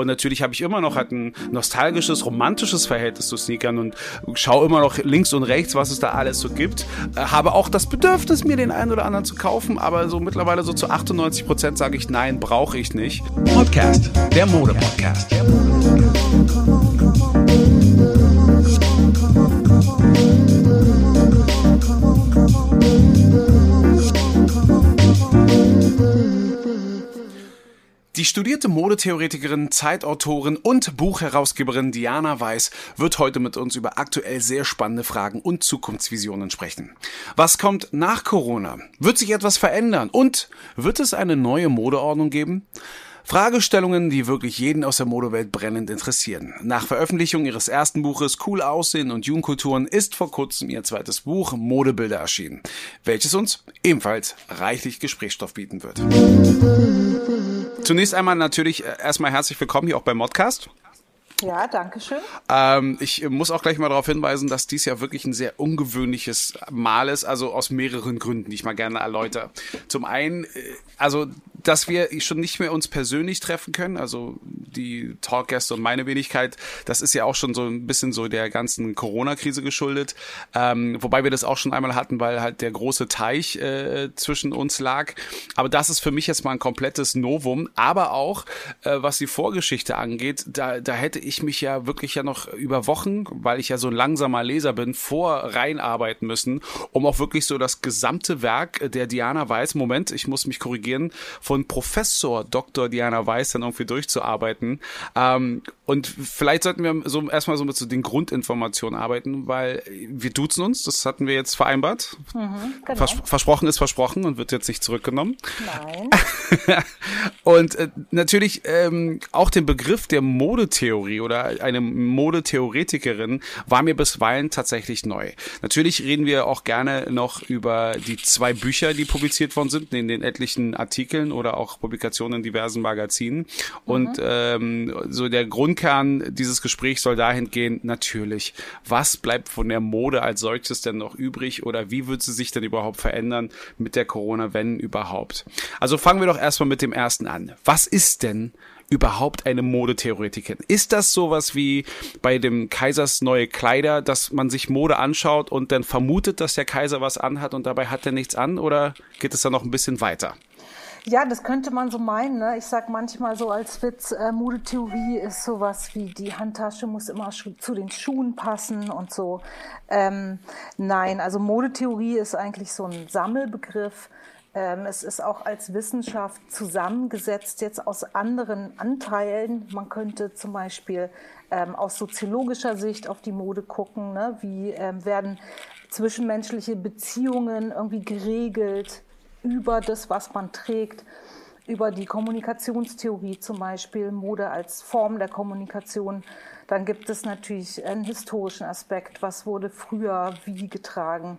Und natürlich habe ich immer noch halt ein nostalgisches, romantisches Verhältnis zu Sneakern und schaue immer noch links und rechts, was es da alles so gibt. Äh, habe auch das Bedürfnis, mir den einen oder anderen zu kaufen, aber so mittlerweile so zu 98 Prozent sage ich, nein, brauche ich nicht. Podcast, der Mode-Podcast. Der Mode-Podcast. Die studierte Modetheoretikerin, Zeitautorin und Buchherausgeberin Diana Weiß wird heute mit uns über aktuell sehr spannende Fragen und Zukunftsvisionen sprechen. Was kommt nach Corona? Wird sich etwas verändern? Und wird es eine neue Modeordnung geben? Fragestellungen, die wirklich jeden aus der Modewelt brennend interessieren. Nach Veröffentlichung ihres ersten Buches Cool Aussehen und Jugendkulturen ist vor kurzem ihr zweites Buch Modebilder erschienen, welches uns ebenfalls reichlich Gesprächsstoff bieten wird. Zunächst einmal natürlich äh, erstmal herzlich willkommen hier auch beim Modcast. Ja, danke schön. Ähm, ich muss auch gleich mal darauf hinweisen, dass dies ja wirklich ein sehr ungewöhnliches Mal ist, also aus mehreren Gründen, die ich mal gerne erläutere. Zum einen, äh, also dass wir schon nicht mehr uns persönlich treffen können, also die Talkgäste und meine Wenigkeit, das ist ja auch schon so ein bisschen so der ganzen Corona-Krise geschuldet, ähm, wobei wir das auch schon einmal hatten, weil halt der große Teich äh, zwischen uns lag. Aber das ist für mich jetzt mal ein komplettes Novum, aber auch äh, was die Vorgeschichte angeht, da, da hätte ich mich ja wirklich ja noch über Wochen, weil ich ja so ein langsamer Leser bin, vor reinarbeiten müssen, um auch wirklich so das gesamte Werk der Diana Weiß, Moment, ich muss mich korrigieren, von Professor Dr. Diana Weiß dann irgendwie durchzuarbeiten. Ähm, und vielleicht sollten wir so erstmal so mit so den Grundinformationen arbeiten, weil wir duzen uns, das hatten wir jetzt vereinbart. Mhm, genau. Vers versprochen ist versprochen und wird jetzt nicht zurückgenommen. Nein. und äh, natürlich ähm, auch den Begriff der Modetheorie oder eine Modetheoretikerin war mir bisweilen tatsächlich neu. Natürlich reden wir auch gerne noch über die zwei Bücher, die publiziert worden sind, in den etlichen Artikeln oder auch Publikationen in diversen Magazinen. Und mhm. ähm, so der Grundkern dieses Gesprächs soll dahin gehen, natürlich, was bleibt von der Mode als solches denn noch übrig oder wie wird sie sich denn überhaupt verändern mit der Corona, wenn überhaupt? Also fangen wir doch erstmal mit dem ersten an. Was ist denn überhaupt eine Modetheoretikerin? Ist das sowas wie bei dem Kaisers neue Kleider, dass man sich Mode anschaut und dann vermutet, dass der Kaiser was anhat und dabei hat er nichts an oder geht es da noch ein bisschen weiter? Ja, das könnte man so meinen. Ne? Ich sage manchmal so als Witz, äh, Modetheorie ist sowas wie die Handtasche muss immer zu den Schuhen passen und so. Ähm, nein, also Modetheorie ist eigentlich so ein Sammelbegriff. Ähm, es ist auch als Wissenschaft zusammengesetzt jetzt aus anderen Anteilen. Man könnte zum Beispiel ähm, aus soziologischer Sicht auf die Mode gucken. Ne? Wie ähm, werden zwischenmenschliche Beziehungen irgendwie geregelt? über das, was man trägt, über die Kommunikationstheorie zum Beispiel, Mode als Form der Kommunikation. Dann gibt es natürlich einen historischen Aspekt, was wurde früher wie getragen.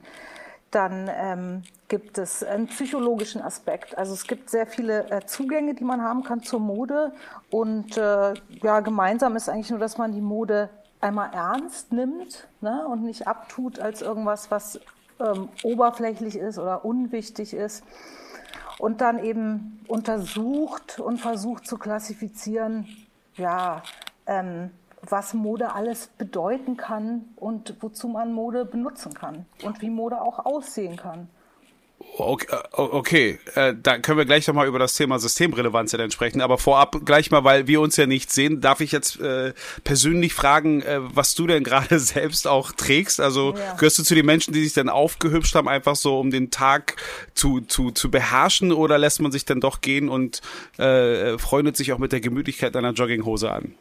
Dann ähm, gibt es einen psychologischen Aspekt. Also es gibt sehr viele äh, Zugänge, die man haben kann zur Mode. Und äh, ja, gemeinsam ist eigentlich nur, dass man die Mode einmal ernst nimmt ne, und nicht abtut als irgendwas, was ähm, oberflächlich ist oder unwichtig ist und dann eben untersucht und versucht zu klassifizieren, ja, ähm, was Mode alles bedeuten kann und wozu man Mode benutzen kann und wie Mode auch aussehen kann. Okay, äh, okay. Äh, da können wir gleich nochmal über das Thema Systemrelevanz dann sprechen. Aber vorab gleich mal, weil wir uns ja nicht sehen, darf ich jetzt äh, persönlich fragen, äh, was du denn gerade selbst auch trägst. Also ja. gehörst du zu den Menschen, die sich dann aufgehübscht haben, einfach so um den Tag zu, zu, zu beherrschen oder lässt man sich dann doch gehen und äh, freundet sich auch mit der Gemütlichkeit einer Jogginghose an?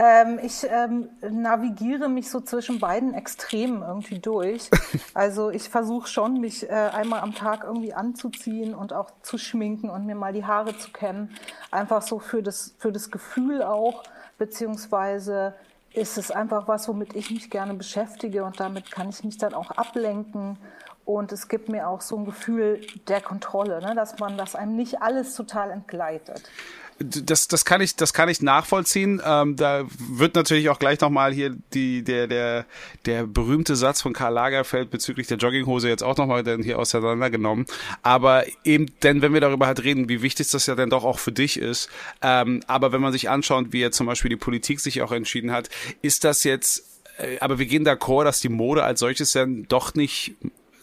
Ähm, ich ähm, navigiere mich so zwischen beiden Extremen irgendwie durch. Also ich versuche schon, mich äh, einmal am Tag irgendwie anzuziehen und auch zu schminken und mir mal die Haare zu kämmen. Einfach so für das, für das Gefühl auch, beziehungsweise ist es einfach was, womit ich mich gerne beschäftige und damit kann ich mich dann auch ablenken Und es gibt mir auch so ein Gefühl der Kontrolle, ne? dass man, dass einem nicht alles total entgleitet das, das kann ich, das kann ich nachvollziehen. Ähm, da wird natürlich auch gleich nochmal hier die, der, der, der berühmte Satz von Karl Lagerfeld bezüglich der Jogginghose jetzt auch nochmal dann hier auseinandergenommen. Aber eben, denn wenn wir darüber halt reden, wie wichtig das ja dann doch auch für dich ist, ähm, aber wenn man sich anschaut, wie jetzt zum Beispiel die Politik sich auch entschieden hat, ist das jetzt, äh, aber wir gehen d'accord, dass die Mode als solches dann doch nicht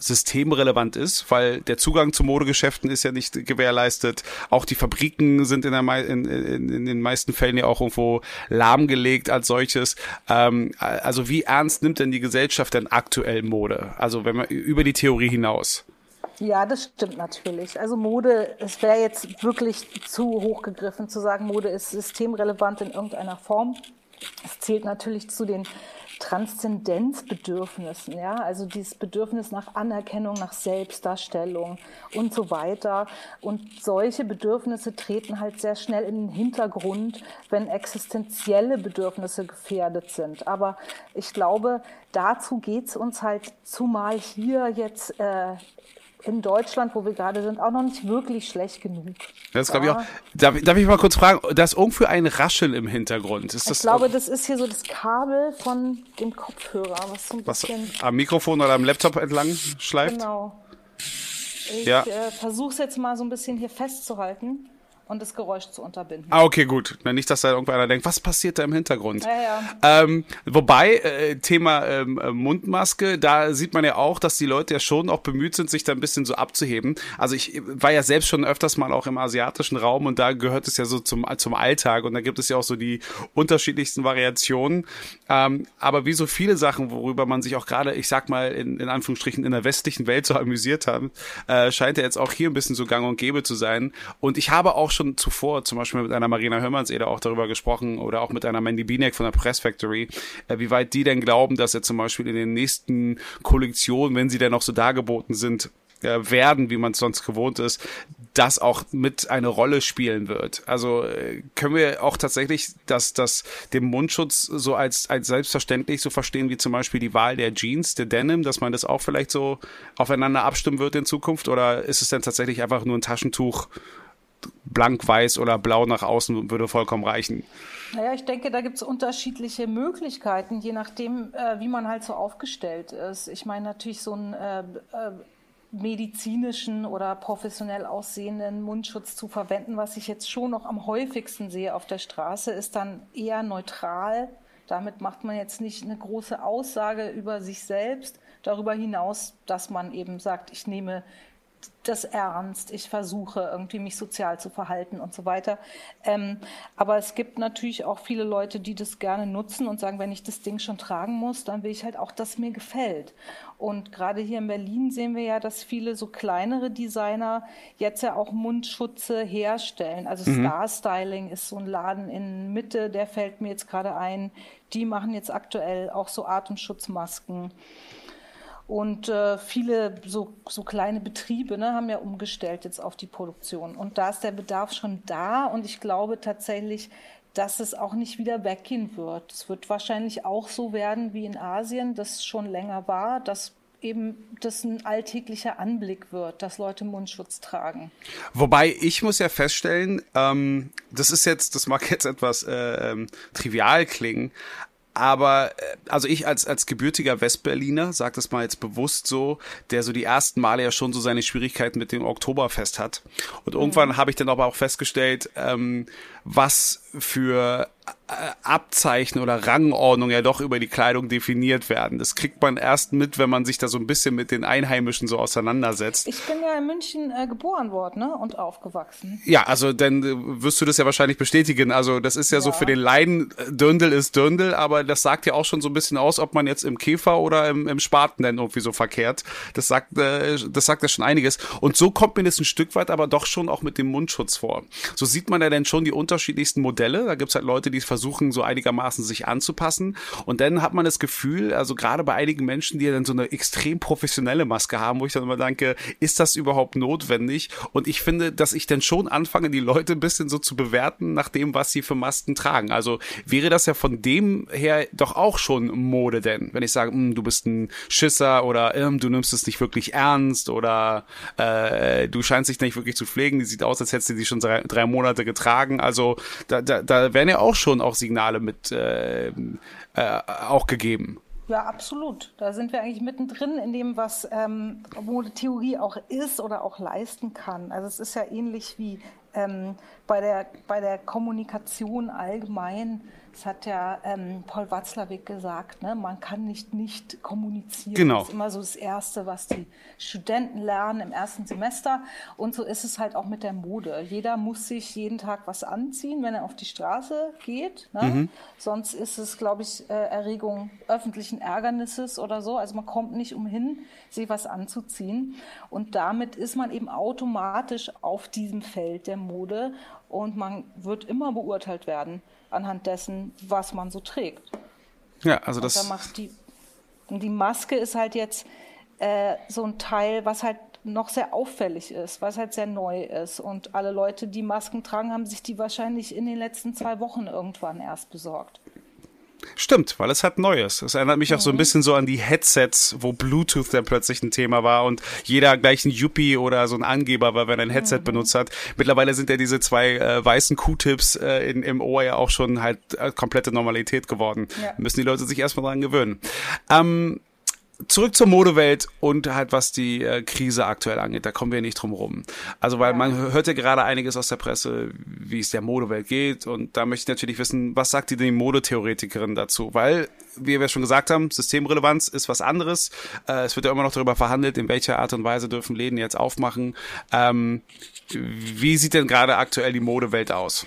systemrelevant ist, weil der Zugang zu Modegeschäften ist ja nicht gewährleistet. Auch die Fabriken sind in, der, in, in, in den meisten Fällen ja auch irgendwo lahmgelegt als solches. Ähm, also wie ernst nimmt denn die Gesellschaft denn aktuell Mode? Also wenn man über die Theorie hinaus. Ja, das stimmt natürlich. Also Mode, es wäre jetzt wirklich zu hoch gegriffen zu sagen, Mode ist systemrelevant in irgendeiner Form. Es zählt natürlich zu den Transzendenzbedürfnissen, ja, also dieses Bedürfnis nach Anerkennung, nach Selbstdarstellung und so weiter. Und solche Bedürfnisse treten halt sehr schnell in den Hintergrund, wenn existenzielle Bedürfnisse gefährdet sind. Aber ich glaube, dazu geht's uns halt zumal hier jetzt äh, in Deutschland, wo wir gerade sind, auch noch nicht wirklich schlecht genug. Das glaube ich auch. Darf, darf, ich mal kurz fragen, da ist irgendwie ein Rascheln im Hintergrund. Ist ich glaube, das ist hier so das Kabel von dem Kopfhörer, was so ein was bisschen am Mikrofon oder am Laptop entlang schleift. Genau. Ich ja. äh, versuche es jetzt mal so ein bisschen hier festzuhalten und das Geräusch zu unterbinden. Ah, okay, gut. Nicht, dass da irgendwer denkt, was passiert da im Hintergrund? Ja, ja. Ähm, wobei, äh, Thema ähm, äh, Mundmaske, da sieht man ja auch, dass die Leute ja schon auch bemüht sind, sich da ein bisschen so abzuheben. Also ich war ja selbst schon öfters mal auch im asiatischen Raum und da gehört es ja so zum, zum Alltag und da gibt es ja auch so die unterschiedlichsten Variationen. Ähm, aber wie so viele Sachen, worüber man sich auch gerade, ich sag mal, in, in Anführungsstrichen in der westlichen Welt so amüsiert hat, äh, scheint ja jetzt auch hier ein bisschen so gang und gäbe zu sein. Und ich habe auch schon zuvor zum Beispiel mit einer Marina Hörmannseder auch darüber gesprochen oder auch mit einer Mandy Binek von der Press Factory, äh, wie weit die denn glauben, dass er zum Beispiel in den nächsten Kollektionen, wenn sie denn noch so dargeboten sind, äh, werden, wie man es sonst gewohnt ist, das auch mit eine Rolle spielen wird. Also äh, können wir auch tatsächlich das, das den Mundschutz so als, als selbstverständlich so verstehen wie zum Beispiel die Wahl der Jeans, der Denim, dass man das auch vielleicht so aufeinander abstimmen wird in Zukunft oder ist es denn tatsächlich einfach nur ein Taschentuch blank weiß oder blau nach außen würde vollkommen reichen. Naja, ich denke, da gibt es unterschiedliche Möglichkeiten, je nachdem, äh, wie man halt so aufgestellt ist. Ich meine natürlich so einen äh, äh, medizinischen oder professionell aussehenden Mundschutz zu verwenden, was ich jetzt schon noch am häufigsten sehe auf der Straße, ist dann eher neutral. Damit macht man jetzt nicht eine große Aussage über sich selbst, darüber hinaus, dass man eben sagt, ich nehme das ernst, ich versuche irgendwie mich sozial zu verhalten und so weiter. Ähm, aber es gibt natürlich auch viele Leute, die das gerne nutzen und sagen, wenn ich das Ding schon tragen muss, dann will ich halt auch, dass mir gefällt. Und gerade hier in Berlin sehen wir ja, dass viele so kleinere Designer jetzt ja auch Mundschutze herstellen. Also mhm. Star Styling ist so ein Laden in Mitte, der fällt mir jetzt gerade ein. Die machen jetzt aktuell auch so Atemschutzmasken. Und äh, viele so, so kleine Betriebe ne, haben ja umgestellt jetzt auf die Produktion. Und da ist der Bedarf schon da. Und ich glaube tatsächlich, dass es auch nicht wieder weggehen wird. Es wird wahrscheinlich auch so werden wie in Asien, das schon länger war, dass eben das ein alltäglicher Anblick wird, dass Leute Mundschutz tragen. Wobei ich muss ja feststellen, ähm, das ist jetzt, das mag jetzt etwas äh, ähm, trivial klingen, aber äh, also ich als als gebürtiger Westberliner, sag das mal jetzt bewusst so, der so die ersten Male ja schon so seine Schwierigkeiten mit dem Oktoberfest hat. Und irgendwann mhm. habe ich dann aber auch festgestellt, ähm, was für Abzeichen oder Rangordnung ja doch über die Kleidung definiert werden. Das kriegt man erst mit, wenn man sich da so ein bisschen mit den Einheimischen so auseinandersetzt. Ich bin ja in München äh, geboren worden ne? und aufgewachsen. Ja, also dann äh, wirst du das ja wahrscheinlich bestätigen. Also das ist ja, ja. so für den Leiden, äh, Dürndl ist Dürndl, aber das sagt ja auch schon so ein bisschen aus, ob man jetzt im Käfer oder im, im Spaten denn irgendwie so verkehrt. Das sagt, äh, das sagt ja schon einiges. Und so kommt mir das ein Stück weit aber doch schon auch mit dem Mundschutz vor. So sieht man ja dann schon die unterschiedlichsten Modelle. Da gibt's halt Leute, die versuchen, versuchen so einigermaßen sich anzupassen. Und dann hat man das Gefühl, also gerade bei einigen Menschen, die dann so eine extrem professionelle Maske haben, wo ich dann immer denke, ist das überhaupt notwendig? Und ich finde, dass ich dann schon anfange, die Leute ein bisschen so zu bewerten nach dem, was sie für Masken tragen. Also wäre das ja von dem her doch auch schon Mode denn, wenn ich sage, hm, du bist ein Schisser oder ähm, du nimmst es nicht wirklich ernst oder äh, du scheinst dich nicht wirklich zu pflegen, die sieht aus, als hättest du die schon drei, drei Monate getragen. Also da, da, da werden ja auch schon auch Signale mit äh, äh, auch gegeben. Ja, absolut. Da sind wir eigentlich mittendrin in dem, was ähm, Modetheorie auch ist oder auch leisten kann. Also es ist ja ähnlich wie ähm, bei, der, bei der Kommunikation allgemein das hat ja ähm, Paul Watzlawick gesagt, ne? man kann nicht nicht kommunizieren. Genau. Das ist immer so das Erste, was die Studenten lernen im ersten Semester. Und so ist es halt auch mit der Mode. Jeder muss sich jeden Tag was anziehen, wenn er auf die Straße geht. Ne? Mhm. Sonst ist es, glaube ich, äh, Erregung öffentlichen Ärgernisses oder so. Also man kommt nicht umhin, sich was anzuziehen. Und damit ist man eben automatisch auf diesem Feld der Mode und man wird immer beurteilt werden anhand dessen, was man so trägt. Ja, also das. Und, da macht die, die Maske ist halt jetzt äh, so ein Teil, was halt noch sehr auffällig ist, was halt sehr neu ist. Und alle Leute, die Masken tragen, haben sich die wahrscheinlich in den letzten zwei Wochen irgendwann erst besorgt. Stimmt, weil es halt neu ist. Es erinnert mich mhm. auch so ein mhm. bisschen so an die Headsets, wo Bluetooth dann plötzlich ein Thema war und jeder gleich ein Yuppie oder so ein Angeber war, wenn er ein Headset mhm. benutzt hat. Mittlerweile sind ja diese zwei äh, weißen Q-Tips äh, in, im Ohr ja auch schon halt äh, komplette Normalität geworden. Ja. Müssen die Leute sich erstmal dran gewöhnen. Ähm, zurück zur Modewelt und halt was die äh, Krise aktuell angeht, da kommen wir nicht drum rum. Also weil man hört ja gerade einiges aus der Presse, wie es der Modewelt geht und da möchte ich natürlich wissen, was sagt die die Modetheoretikerin dazu? Weil, wie wir schon gesagt haben, Systemrelevanz ist was anderes. Äh, es wird ja immer noch darüber verhandelt, in welcher Art und Weise dürfen Läden jetzt aufmachen. Ähm, wie sieht denn gerade aktuell die Modewelt aus?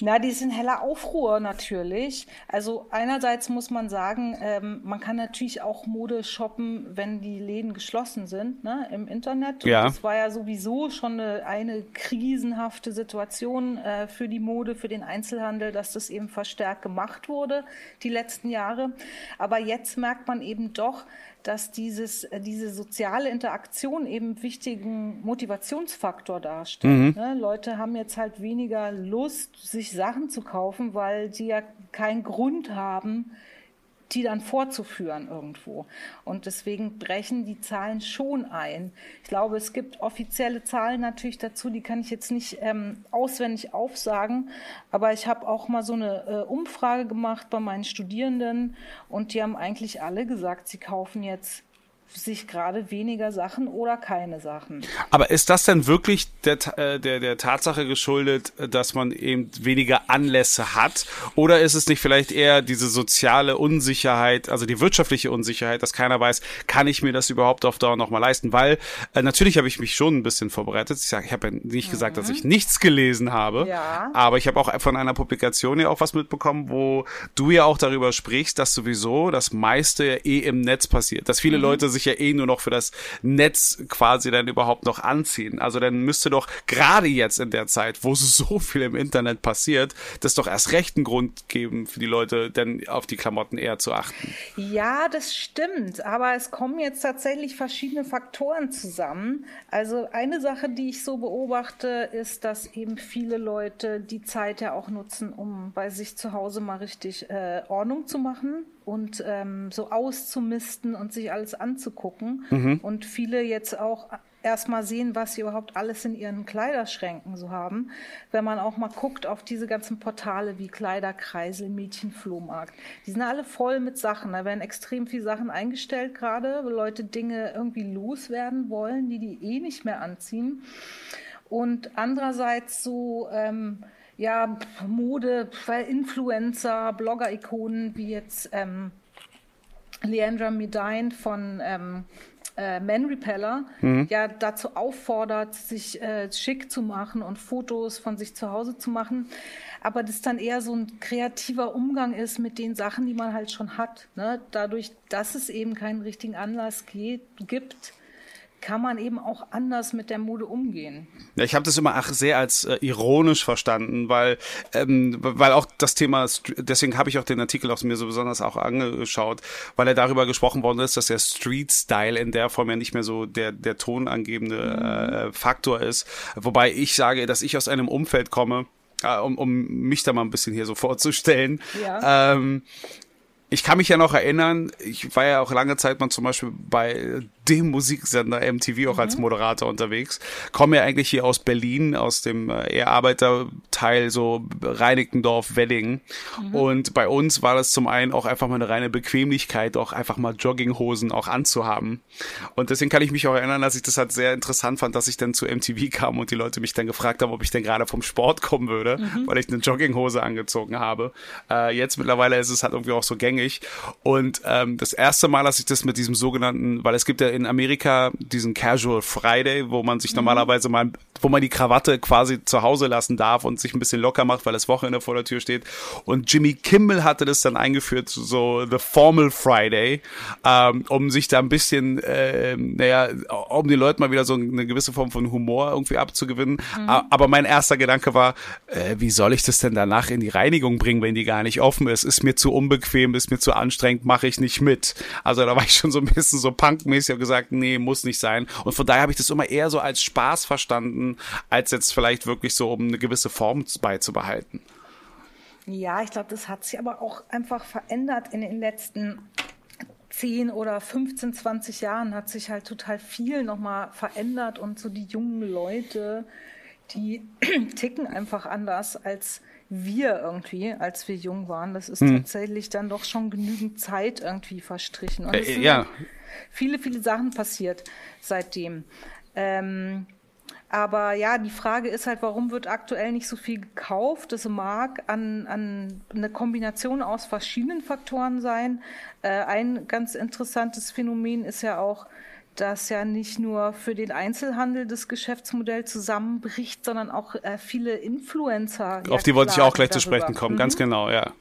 Na, die sind heller Aufruhr natürlich. Also einerseits muss man sagen, ähm, man kann natürlich auch Mode shoppen, wenn die Läden geschlossen sind, ne, im Internet. Ja. das war ja sowieso schon eine, eine krisenhafte Situation äh, für die Mode, für den Einzelhandel, dass das eben verstärkt gemacht wurde die letzten Jahre. Aber jetzt merkt man eben doch, dass dieses, äh, diese soziale Interaktion eben einen wichtigen Motivationsfaktor darstellt. Mhm. Ne? Leute haben jetzt halt weniger Lust, sich Sachen zu kaufen, weil sie ja keinen Grund haben, die dann vorzuführen irgendwo. Und deswegen brechen die Zahlen schon ein. Ich glaube, es gibt offizielle Zahlen natürlich dazu, die kann ich jetzt nicht ähm, auswendig aufsagen, aber ich habe auch mal so eine äh, Umfrage gemacht bei meinen Studierenden und die haben eigentlich alle gesagt, sie kaufen jetzt sich gerade weniger Sachen oder keine Sachen. Aber ist das denn wirklich der, äh, der, der Tatsache geschuldet, dass man eben weniger Anlässe hat? Oder ist es nicht vielleicht eher diese soziale Unsicherheit, also die wirtschaftliche Unsicherheit, dass keiner weiß, kann ich mir das überhaupt auf Dauer nochmal leisten? Weil äh, natürlich habe ich mich schon ein bisschen vorbereitet. Ich, sag, ich habe ja nicht gesagt, mhm. dass ich nichts gelesen habe, ja. aber ich habe auch von einer Publikation ja auch was mitbekommen, wo du ja auch darüber sprichst, dass sowieso das meiste ja eh im Netz passiert, dass viele mhm. Leute sich ja eh nur noch für das Netz quasi dann überhaupt noch anziehen. Also dann müsste doch gerade jetzt in der Zeit, wo so viel im Internet passiert, das doch erst recht einen Grund geben für die Leute, denn auf die Klamotten eher zu achten. Ja, das stimmt. Aber es kommen jetzt tatsächlich verschiedene Faktoren zusammen. Also eine Sache, die ich so beobachte, ist, dass eben viele Leute die Zeit ja auch nutzen, um bei sich zu Hause mal richtig äh, Ordnung zu machen und ähm, so auszumisten und sich alles anzugucken. Mhm. Und viele jetzt auch erstmal sehen, was sie überhaupt alles in ihren Kleiderschränken so haben. Wenn man auch mal guckt auf diese ganzen Portale wie Kleiderkreisel, Mädchenflohmarkt. Die sind alle voll mit Sachen. Da werden extrem viele Sachen eingestellt gerade, wo Leute Dinge irgendwie loswerden wollen, die die eh nicht mehr anziehen. Und andererseits so, ähm, ja, Mode, Influencer, Blogger-Ikonen wie jetzt ähm, Leandra Medine von ähm, äh, Man Repeller mhm. ja dazu auffordert, sich äh, schick zu machen und Fotos von sich zu Hause zu machen. Aber das dann eher so ein kreativer Umgang ist mit den Sachen, die man halt schon hat. Ne? Dadurch, dass es eben keinen richtigen Anlass geht, gibt, kann man eben auch anders mit der Mode umgehen. Ja, ich habe das immer ach, sehr als äh, ironisch verstanden, weil ähm, weil auch das Thema, deswegen habe ich auch den Artikel aus mir so besonders auch angeschaut, weil er darüber gesprochen worden ist, dass der Street Style in der Form ja nicht mehr so der der tonangebende mhm. äh, Faktor ist. Wobei ich sage, dass ich aus einem Umfeld komme, äh, um, um mich da mal ein bisschen hier so vorzustellen. Ja. Ähm, ich kann mich ja noch erinnern, ich war ja auch lange Zeit mal zum Beispiel bei dem Musiksender MTV auch mhm. als Moderator unterwegs. Komme ja eigentlich hier aus Berlin, aus dem äh, eher Arbeiterteil, so Reinickendorf, Wedding. Mhm. Und bei uns war das zum einen auch einfach mal eine reine Bequemlichkeit, auch einfach mal Jogginghosen auch anzuhaben. Und deswegen kann ich mich auch erinnern, dass ich das halt sehr interessant fand, dass ich dann zu MTV kam und die Leute mich dann gefragt haben, ob ich denn gerade vom Sport kommen würde, mhm. weil ich eine Jogginghose angezogen habe. Äh, jetzt mittlerweile ist es halt irgendwie auch so gängig. Und ähm, das erste Mal, dass ich das mit diesem sogenannten, weil es gibt ja in Amerika diesen Casual Friday, wo man sich mhm. normalerweise mal, wo man die Krawatte quasi zu Hause lassen darf und sich ein bisschen locker macht, weil das Wochenende vor der Tür steht. Und Jimmy Kimmel hatte das dann eingeführt, so The Formal Friday, ähm, um sich da ein bisschen, äh, naja, um den Leuten mal wieder so eine gewisse Form von Humor irgendwie abzugewinnen. Mhm. Aber mein erster Gedanke war, äh, wie soll ich das denn danach in die Reinigung bringen, wenn die gar nicht offen ist? Ist mir zu unbequem, ist mir zu anstrengend, mache ich nicht mit. Also da war ich schon so ein bisschen so punkmäßig und gesagt, nee, muss nicht sein. Und von daher habe ich das immer eher so als Spaß verstanden, als jetzt vielleicht wirklich so, um eine gewisse Form beizubehalten. Ja, ich glaube, das hat sich aber auch einfach verändert in den letzten 10 oder 15, 20 Jahren hat sich halt total viel nochmal verändert und so die jungen Leute, die ticken einfach anders als wir irgendwie, als wir jung waren. Das ist hm. tatsächlich dann doch schon genügend Zeit irgendwie verstrichen. Und es äh, ja. viele, viele Sachen passiert seitdem. Ähm, aber ja, die Frage ist halt, warum wird aktuell nicht so viel gekauft? Das mag an, an eine Kombination aus verschiedenen Faktoren sein. Äh, ein ganz interessantes Phänomen ist ja auch, dass ja nicht nur für den Einzelhandel das Geschäftsmodell zusammenbricht, sondern auch äh, viele Influencer. Auf die wollte ich auch gleich darüber. zu sprechen kommen, mhm. ganz genau, ja.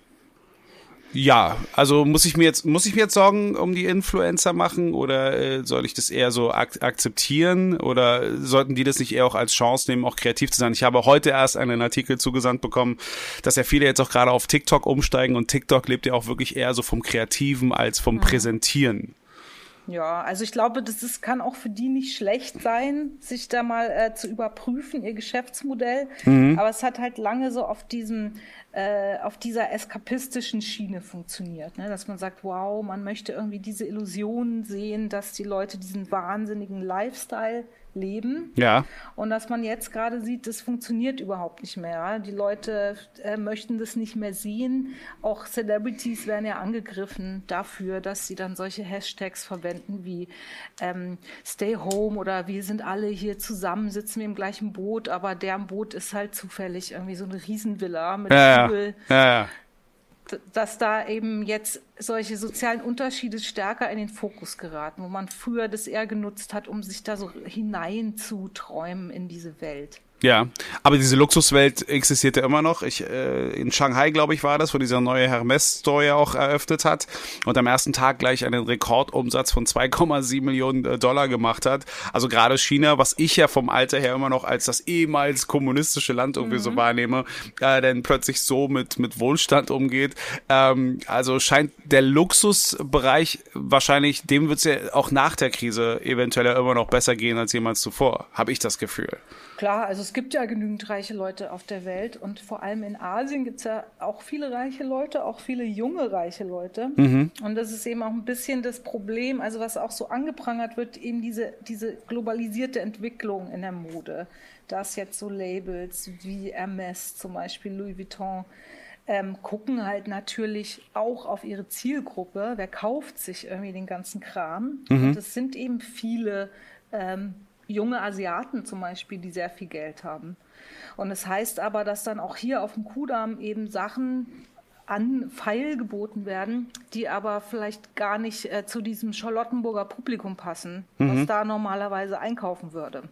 Ja, also muss ich mir jetzt muss ich mir jetzt Sorgen um die Influencer machen oder äh, soll ich das eher so ak akzeptieren oder sollten die das nicht eher auch als Chance nehmen, auch kreativ zu sein? Ich habe heute erst einen Artikel zugesandt bekommen, dass ja viele jetzt auch gerade auf TikTok umsteigen und TikTok lebt ja auch wirklich eher so vom Kreativen als vom mhm. Präsentieren. Ja, also ich glaube, das ist, kann auch für die nicht schlecht sein, sich da mal äh, zu überprüfen, ihr Geschäftsmodell. Mhm. Aber es hat halt lange so auf diesem, äh, auf dieser eskapistischen Schiene funktioniert, ne? dass man sagt, wow, man möchte irgendwie diese Illusion sehen, dass die Leute diesen wahnsinnigen Lifestyle leben. Ja. Und dass man jetzt gerade sieht, das funktioniert überhaupt nicht mehr. Die Leute äh, möchten das nicht mehr sehen. Auch Celebrities werden ja angegriffen dafür, dass sie dann solche Hashtags verwenden wie ähm, Stay Home oder wir sind alle hier zusammen, sitzen wir im gleichen Boot, aber der Boot ist halt zufällig irgendwie so eine Riesenvilla mit ja, Pool. Ja, ja. ja dass da eben jetzt solche sozialen Unterschiede stärker in den Fokus geraten, wo man früher das eher genutzt hat, um sich da so hineinzuträumen in diese Welt. Ja, aber diese Luxuswelt existiert ja immer noch. Ich, äh, in Shanghai, glaube ich, war das, wo dieser neue Hermes-Store ja auch eröffnet hat und am ersten Tag gleich einen Rekordumsatz von 2,7 Millionen äh, Dollar gemacht hat. Also gerade China, was ich ja vom Alter her immer noch als das ehemals kommunistische Land irgendwie mhm. so wahrnehme, äh, denn plötzlich so mit, mit Wohlstand umgeht. Ähm, also scheint der Luxusbereich wahrscheinlich, dem wird es ja auch nach der Krise eventuell immer noch besser gehen als jemals zuvor, habe ich das Gefühl. Klar, also es gibt ja genügend reiche Leute auf der Welt und vor allem in Asien gibt es ja auch viele reiche Leute, auch viele junge reiche Leute. Mhm. Und das ist eben auch ein bisschen das Problem, also was auch so angeprangert wird, eben diese, diese globalisierte Entwicklung in der Mode. Dass jetzt so Labels wie Hermes zum Beispiel, Louis Vuitton, ähm, gucken halt natürlich auch auf ihre Zielgruppe. Wer kauft sich irgendwie den ganzen Kram? Mhm. Und es sind eben viele ähm, junge Asiaten zum Beispiel, die sehr viel Geld haben. Und es das heißt aber, dass dann auch hier auf dem Kudamm eben Sachen an Pfeil geboten werden, die aber vielleicht gar nicht äh, zu diesem Charlottenburger Publikum passen, mhm. was da normalerweise einkaufen würde.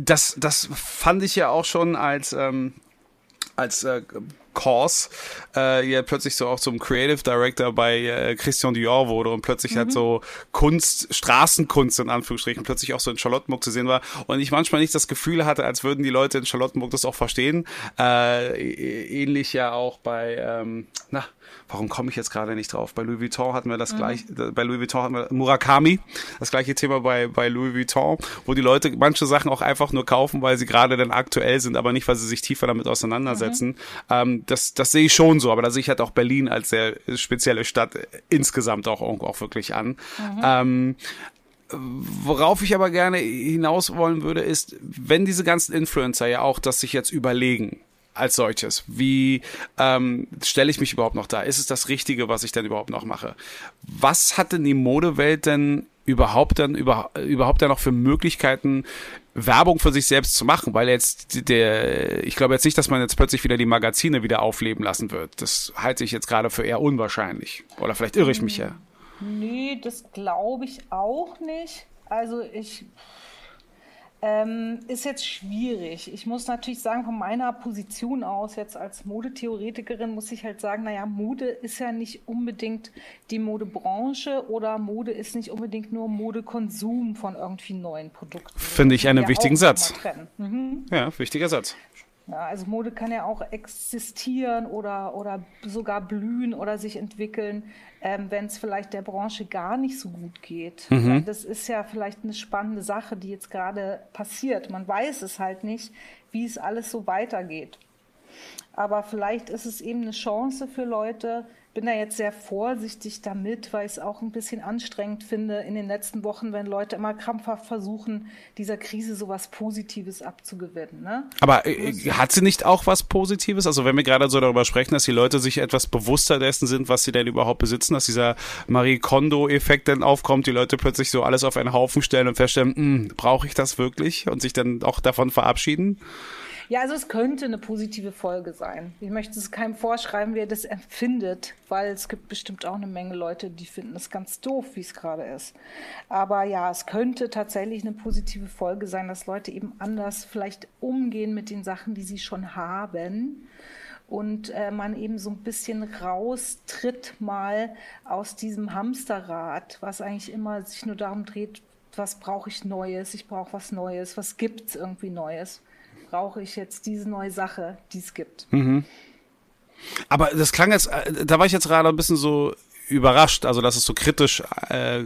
Das, das fand ich ja auch schon als, ähm, als äh, Kors äh, ja plötzlich so auch zum Creative Director bei äh, Christian Dior wurde und plötzlich mhm. halt so Kunst, Straßenkunst in Anführungsstrichen plötzlich auch so in Charlottenburg zu sehen war und ich manchmal nicht das Gefühl hatte, als würden die Leute in Charlottenburg das auch verstehen. Äh, ähnlich ja auch bei, ähm, na, warum komme ich jetzt gerade nicht drauf? Bei Louis Vuitton hatten wir das mhm. gleich, bei Louis Vuitton hatten wir Murakami, das gleiche Thema bei, bei Louis Vuitton, wo die Leute manche Sachen auch einfach nur kaufen, weil sie gerade dann aktuell sind, aber nicht, weil sie sich tiefer damit auseinandersetzen. Mhm. Ähm, das, das sehe ich schon so, aber da sehe ich halt auch Berlin als sehr spezielle Stadt insgesamt auch, auch wirklich an. Mhm. Ähm, Worauf ich aber gerne hinaus wollen würde, ist, wenn diese ganzen Influencer ja auch das sich jetzt überlegen, als solches. Wie ähm, stelle ich mich überhaupt noch da? Ist es das Richtige, was ich denn überhaupt noch mache? Was hat denn die Modewelt denn überhaupt dann über, überhaupt dann noch für Möglichkeiten, Werbung für sich selbst zu machen? Weil jetzt der, ich glaube jetzt nicht, dass man jetzt plötzlich wieder die Magazine wieder aufleben lassen wird. Das halte ich jetzt gerade für eher unwahrscheinlich. Oder vielleicht irre ich mich ja. Nee, das glaube ich auch nicht. Also ich ähm, ist jetzt schwierig. Ich muss natürlich sagen, von meiner Position aus, jetzt als Modetheoretikerin, muss ich halt sagen, naja, Mode ist ja nicht unbedingt die Modebranche oder Mode ist nicht unbedingt nur Modekonsum von irgendwie neuen Produkten. Finde ich einen wichtigen Satz. Mhm. Ja, wichtiger Satz. Ja, also Mode kann ja auch existieren oder, oder sogar blühen oder sich entwickeln, ähm, wenn es vielleicht der Branche gar nicht so gut geht. Mhm. Das ist ja vielleicht eine spannende Sache, die jetzt gerade passiert. Man weiß es halt nicht, wie es alles so weitergeht. Aber vielleicht ist es eben eine Chance für Leute, bin da jetzt sehr vorsichtig damit, weil ich es auch ein bisschen anstrengend finde in den letzten Wochen, wenn Leute immer krampfhaft versuchen, dieser Krise so was Positives abzugewinnen. Ne? Aber äh, hat sie nicht auch was Positives? Also wenn wir gerade so darüber sprechen, dass die Leute sich etwas bewusster dessen sind, was sie denn überhaupt besitzen, dass dieser Marie Kondo-Effekt dann aufkommt, die Leute plötzlich so alles auf einen Haufen stellen und feststellen, hm, brauche ich das wirklich? Und sich dann auch davon verabschieden? Ja, also es könnte eine positive Folge sein. Ich möchte es keinem vorschreiben, wie er das empfindet, weil es gibt bestimmt auch eine Menge Leute, die finden es ganz doof, wie es gerade ist. Aber ja, es könnte tatsächlich eine positive Folge sein, dass Leute eben anders vielleicht umgehen mit den Sachen, die sie schon haben und äh, man eben so ein bisschen raustritt mal aus diesem Hamsterrad, was eigentlich immer sich nur darum dreht, was brauche ich Neues, ich brauche was Neues, was gibt es irgendwie Neues brauche ich jetzt diese neue Sache, die es gibt. Mhm. Aber das klang jetzt, äh, da war ich jetzt gerade ein bisschen so überrascht, also dass es so kritisch äh,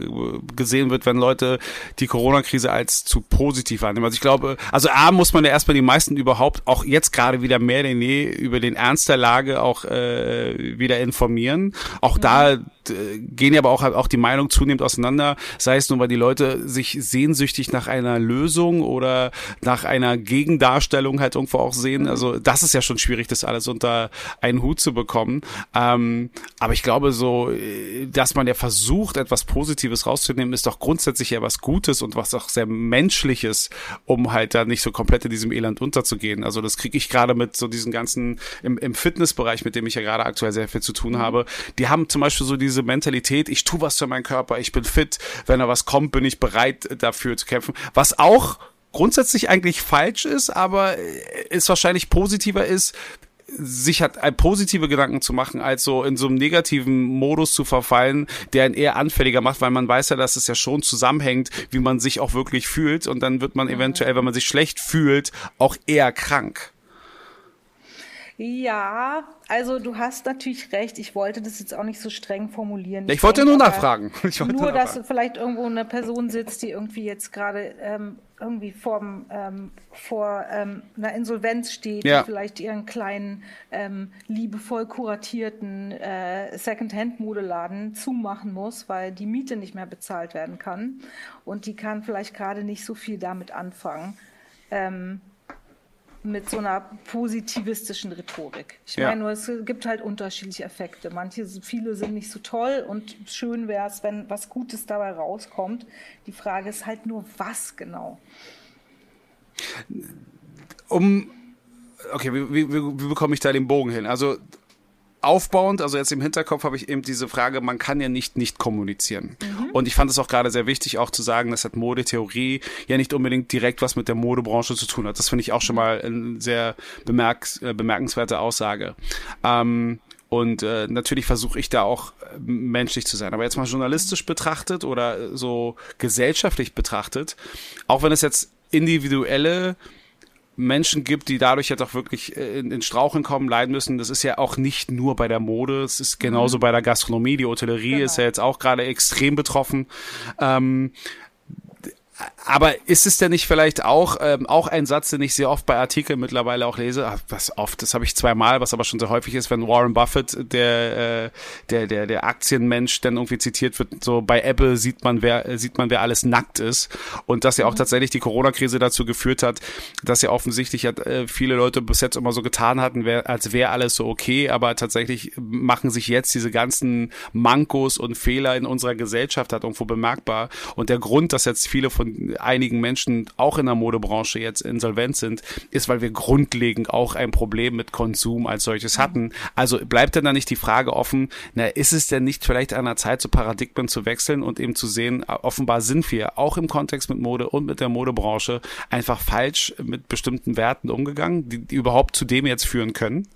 gesehen wird, wenn Leute die Corona-Krise als zu positiv annehmen. Also ich glaube, also A muss man ja erstmal die meisten überhaupt auch jetzt gerade wieder mehr denn je über den Ernst der Lage auch äh, wieder informieren. Auch mhm. da gehen ja aber auch, auch die Meinungen zunehmend auseinander, sei es nur, weil die Leute sich sehnsüchtig nach einer Lösung oder nach einer Gegendarstellung halt irgendwo auch sehen. Also das ist ja schon schwierig, das alles unter einen Hut zu bekommen. Ähm, aber ich glaube so, dass man ja versucht, etwas Positives rauszunehmen, ist doch grundsätzlich ja was Gutes und was auch sehr Menschliches, um halt da nicht so komplett in diesem Elend unterzugehen. Also das kriege ich gerade mit so diesen ganzen, im, im Fitnessbereich, mit dem ich ja gerade aktuell sehr viel zu tun mhm. habe, die haben zum Beispiel so diese Mentalität, ich tu was für meinen Körper, ich bin fit, wenn da was kommt, bin ich bereit dafür zu kämpfen. Was auch grundsätzlich eigentlich falsch ist, aber es wahrscheinlich positiver ist, sich hat ein positive Gedanken zu machen, als so in so einem negativen Modus zu verfallen, der ihn eher anfälliger macht, weil man weiß ja, dass es ja schon zusammenhängt, wie man sich auch wirklich fühlt und dann wird man eventuell, wenn man sich schlecht fühlt, auch eher krank. Ja, also du hast natürlich recht. Ich wollte das jetzt auch nicht so streng formulieren. Ich, ich wollte nur nachfragen. Ich wollte nur, dass vielleicht irgendwo eine Person sitzt, die irgendwie jetzt gerade ähm, irgendwie vorm, ähm, vor ähm, einer Insolvenz steht, ja. die vielleicht ihren kleinen, ähm, liebevoll kuratierten äh, Second-Hand-Modeladen zumachen muss, weil die Miete nicht mehr bezahlt werden kann. Und die kann vielleicht gerade nicht so viel damit anfangen. Ähm, mit so einer positivistischen Rhetorik. Ich ja. meine nur, es gibt halt unterschiedliche Effekte. Manche, viele sind nicht so toll und schön wäre es, wenn was Gutes dabei rauskommt. Die Frage ist halt nur, was genau. Um, okay, wie, wie, wie bekomme ich da den Bogen hin? Also aufbauend, also jetzt im Hinterkopf habe ich eben diese Frage, man kann ja nicht nicht kommunizieren. Mhm. Und ich fand es auch gerade sehr wichtig, auch zu sagen, dass hat Modetheorie ja nicht unbedingt direkt was mit der Modebranche zu tun hat. Das finde ich auch schon mal eine sehr bemerk äh, bemerkenswerte Aussage. Ähm, und äh, natürlich versuche ich da auch äh, menschlich zu sein. Aber jetzt mal journalistisch betrachtet oder so gesellschaftlich betrachtet, auch wenn es jetzt individuelle Menschen gibt, die dadurch jetzt auch wirklich äh, in, in Straucheln kommen, leiden müssen. Das ist ja auch nicht nur bei der Mode, es ist genauso mhm. bei der Gastronomie. Die Hotellerie genau. ist ja jetzt auch gerade extrem betroffen. Ähm, aber ist es denn nicht vielleicht auch ähm, auch ein Satz, den ich sehr oft bei Artikeln mittlerweile auch lese? Ach, was oft, das habe ich zweimal, was aber schon sehr häufig ist, wenn Warren Buffett, der äh, der der der Aktienmensch, dann irgendwie zitiert wird, so bei Apple sieht man wer sieht man wer alles nackt ist und dass ja auch mhm. tatsächlich die Corona-Krise dazu geführt hat, dass ja offensichtlich hat, äh, viele Leute bis jetzt immer so getan hatten, wär, als wäre alles so okay, aber tatsächlich machen sich jetzt diese ganzen Mankos und Fehler in unserer Gesellschaft halt irgendwo bemerkbar und der Grund, dass jetzt viele von einigen Menschen auch in der Modebranche jetzt insolvent sind, ist, weil wir grundlegend auch ein Problem mit Konsum als solches hatten. Also bleibt denn da nicht die Frage offen, na, ist es denn nicht vielleicht an der Zeit, so Paradigmen zu wechseln und eben zu sehen, offenbar sind wir auch im Kontext mit Mode und mit der Modebranche einfach falsch mit bestimmten Werten umgegangen, die, die überhaupt zu dem jetzt führen können?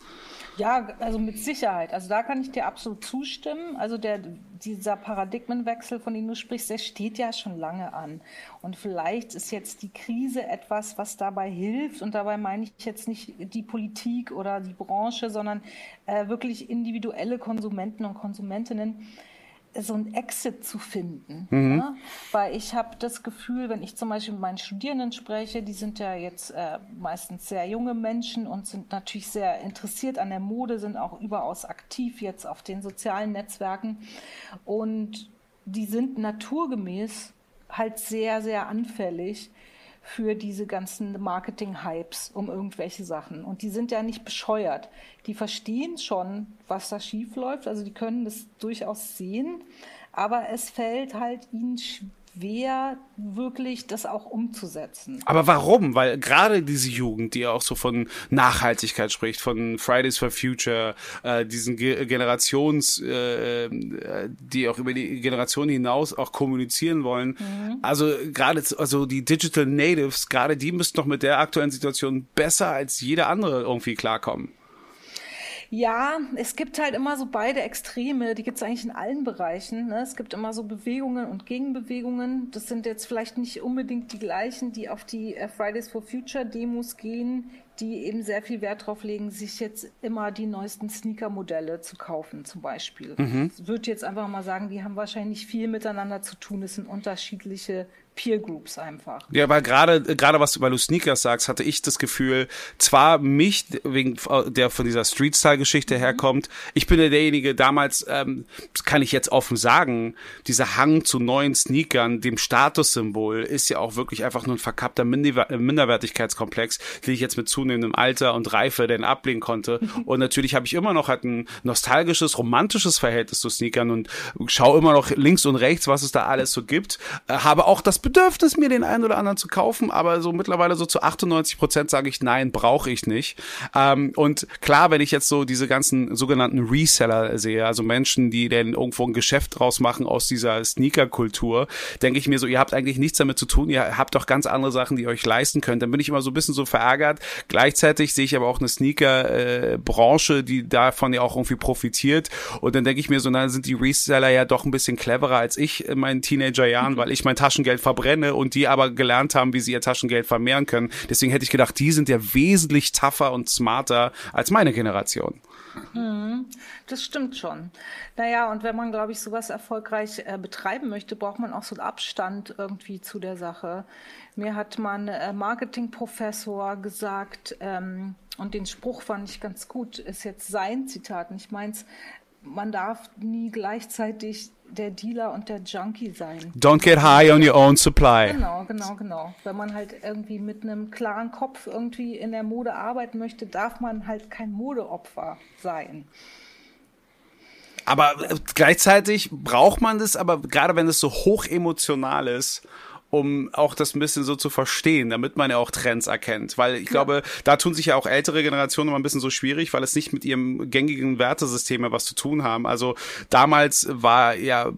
Ja, also mit Sicherheit. Also da kann ich dir absolut zustimmen. Also der, dieser Paradigmenwechsel, von dem du sprichst, der steht ja schon lange an. Und vielleicht ist jetzt die Krise etwas, was dabei hilft. Und dabei meine ich jetzt nicht die Politik oder die Branche, sondern äh, wirklich individuelle Konsumenten und Konsumentinnen so ein Exit zu finden. Mhm. Ja? Weil ich habe das Gefühl, wenn ich zum Beispiel mit meinen Studierenden spreche, die sind ja jetzt äh, meistens sehr junge Menschen und sind natürlich sehr interessiert an der Mode, sind auch überaus aktiv jetzt auf den sozialen Netzwerken und die sind naturgemäß halt sehr, sehr anfällig für diese ganzen Marketing-Hypes um irgendwelche Sachen. Und die sind ja nicht bescheuert. Die verstehen schon, was da schief läuft. Also die können das durchaus sehen. Aber es fällt halt ihnen schwer schwer, wirklich das auch umzusetzen. Aber warum? Weil gerade diese Jugend, die auch so von Nachhaltigkeit spricht, von Fridays for Future, äh, diesen Ge Generations, äh, äh, die auch über die Generation hinaus auch kommunizieren wollen. Mhm. Also gerade, also die Digital Natives, gerade die müssten doch mit der aktuellen Situation besser als jeder andere irgendwie klarkommen. Ja, es gibt halt immer so beide Extreme, die gibt es eigentlich in allen Bereichen. Ne? Es gibt immer so Bewegungen und Gegenbewegungen. Das sind jetzt vielleicht nicht unbedingt die gleichen, die auf die äh, Fridays for Future Demos gehen, die eben sehr viel Wert darauf legen, sich jetzt immer die neuesten Sneaker-Modelle zu kaufen, zum Beispiel. Mhm. Ich würde jetzt einfach mal sagen, die haben wahrscheinlich viel miteinander zu tun. Es sind unterschiedliche Peer Groups einfach. Ja, weil gerade gerade was du du Sneakers sagst, hatte ich das Gefühl, zwar mich wegen der von dieser Street Style Geschichte mhm. herkommt, ich bin ja derjenige damals ähm, kann ich jetzt offen sagen, dieser Hang zu neuen Sneakern, dem Statussymbol ist ja auch wirklich einfach nur ein verkappter Minderwertigkeitskomplex, den ich jetzt mit zunehmendem Alter und Reife denn ablehnen konnte und natürlich habe ich immer noch halt ein nostalgisches, romantisches Verhältnis zu Sneakern und schaue immer noch links und rechts, was es da alles so gibt, äh, habe auch das Bedürfnis, mir den einen oder anderen zu kaufen, aber so mittlerweile so zu 98 Prozent sage ich, nein, brauche ich nicht. Ähm, und klar, wenn ich jetzt so diese ganzen sogenannten Reseller sehe, also Menschen, die denn irgendwo ein Geschäft draus machen aus dieser Sneaker-Kultur, denke ich mir so, ihr habt eigentlich nichts damit zu tun, ihr habt doch ganz andere Sachen, die ihr euch leisten könnt. Dann bin ich immer so ein bisschen so verärgert. Gleichzeitig sehe ich aber auch eine Sneaker-Branche, die davon ja auch irgendwie profitiert. Und dann denke ich mir so, na, sind die Reseller ja doch ein bisschen cleverer als ich in meinen Teenager-Jahren, weil ich mein Taschengeld verbrenne und die aber gelernt haben, wie sie ihr Taschengeld vermehren können. Deswegen hätte ich gedacht, die sind ja wesentlich tougher und smarter als meine Generation. Mhm, das stimmt schon. Naja, und wenn man, glaube ich, sowas erfolgreich äh, betreiben möchte, braucht man auch so einen Abstand irgendwie zu der Sache. Mir hat mein äh, Marketingprofessor gesagt, ähm, und den Spruch fand ich ganz gut, ist jetzt sein Zitat, nicht meins, man darf nie gleichzeitig der Dealer und der Junkie sein. Don't get high on your own supply. Genau, genau, genau. Wenn man halt irgendwie mit einem klaren Kopf irgendwie in der Mode arbeiten möchte, darf man halt kein Modeopfer sein. Aber äh, gleichzeitig braucht man das, aber gerade wenn es so hoch emotional ist um auch das ein bisschen so zu verstehen, damit man ja auch Trends erkennt. Weil ich glaube, da tun sich ja auch ältere Generationen immer ein bisschen so schwierig, weil es nicht mit ihrem gängigen Wertesystem mehr was zu tun haben. Also damals war ja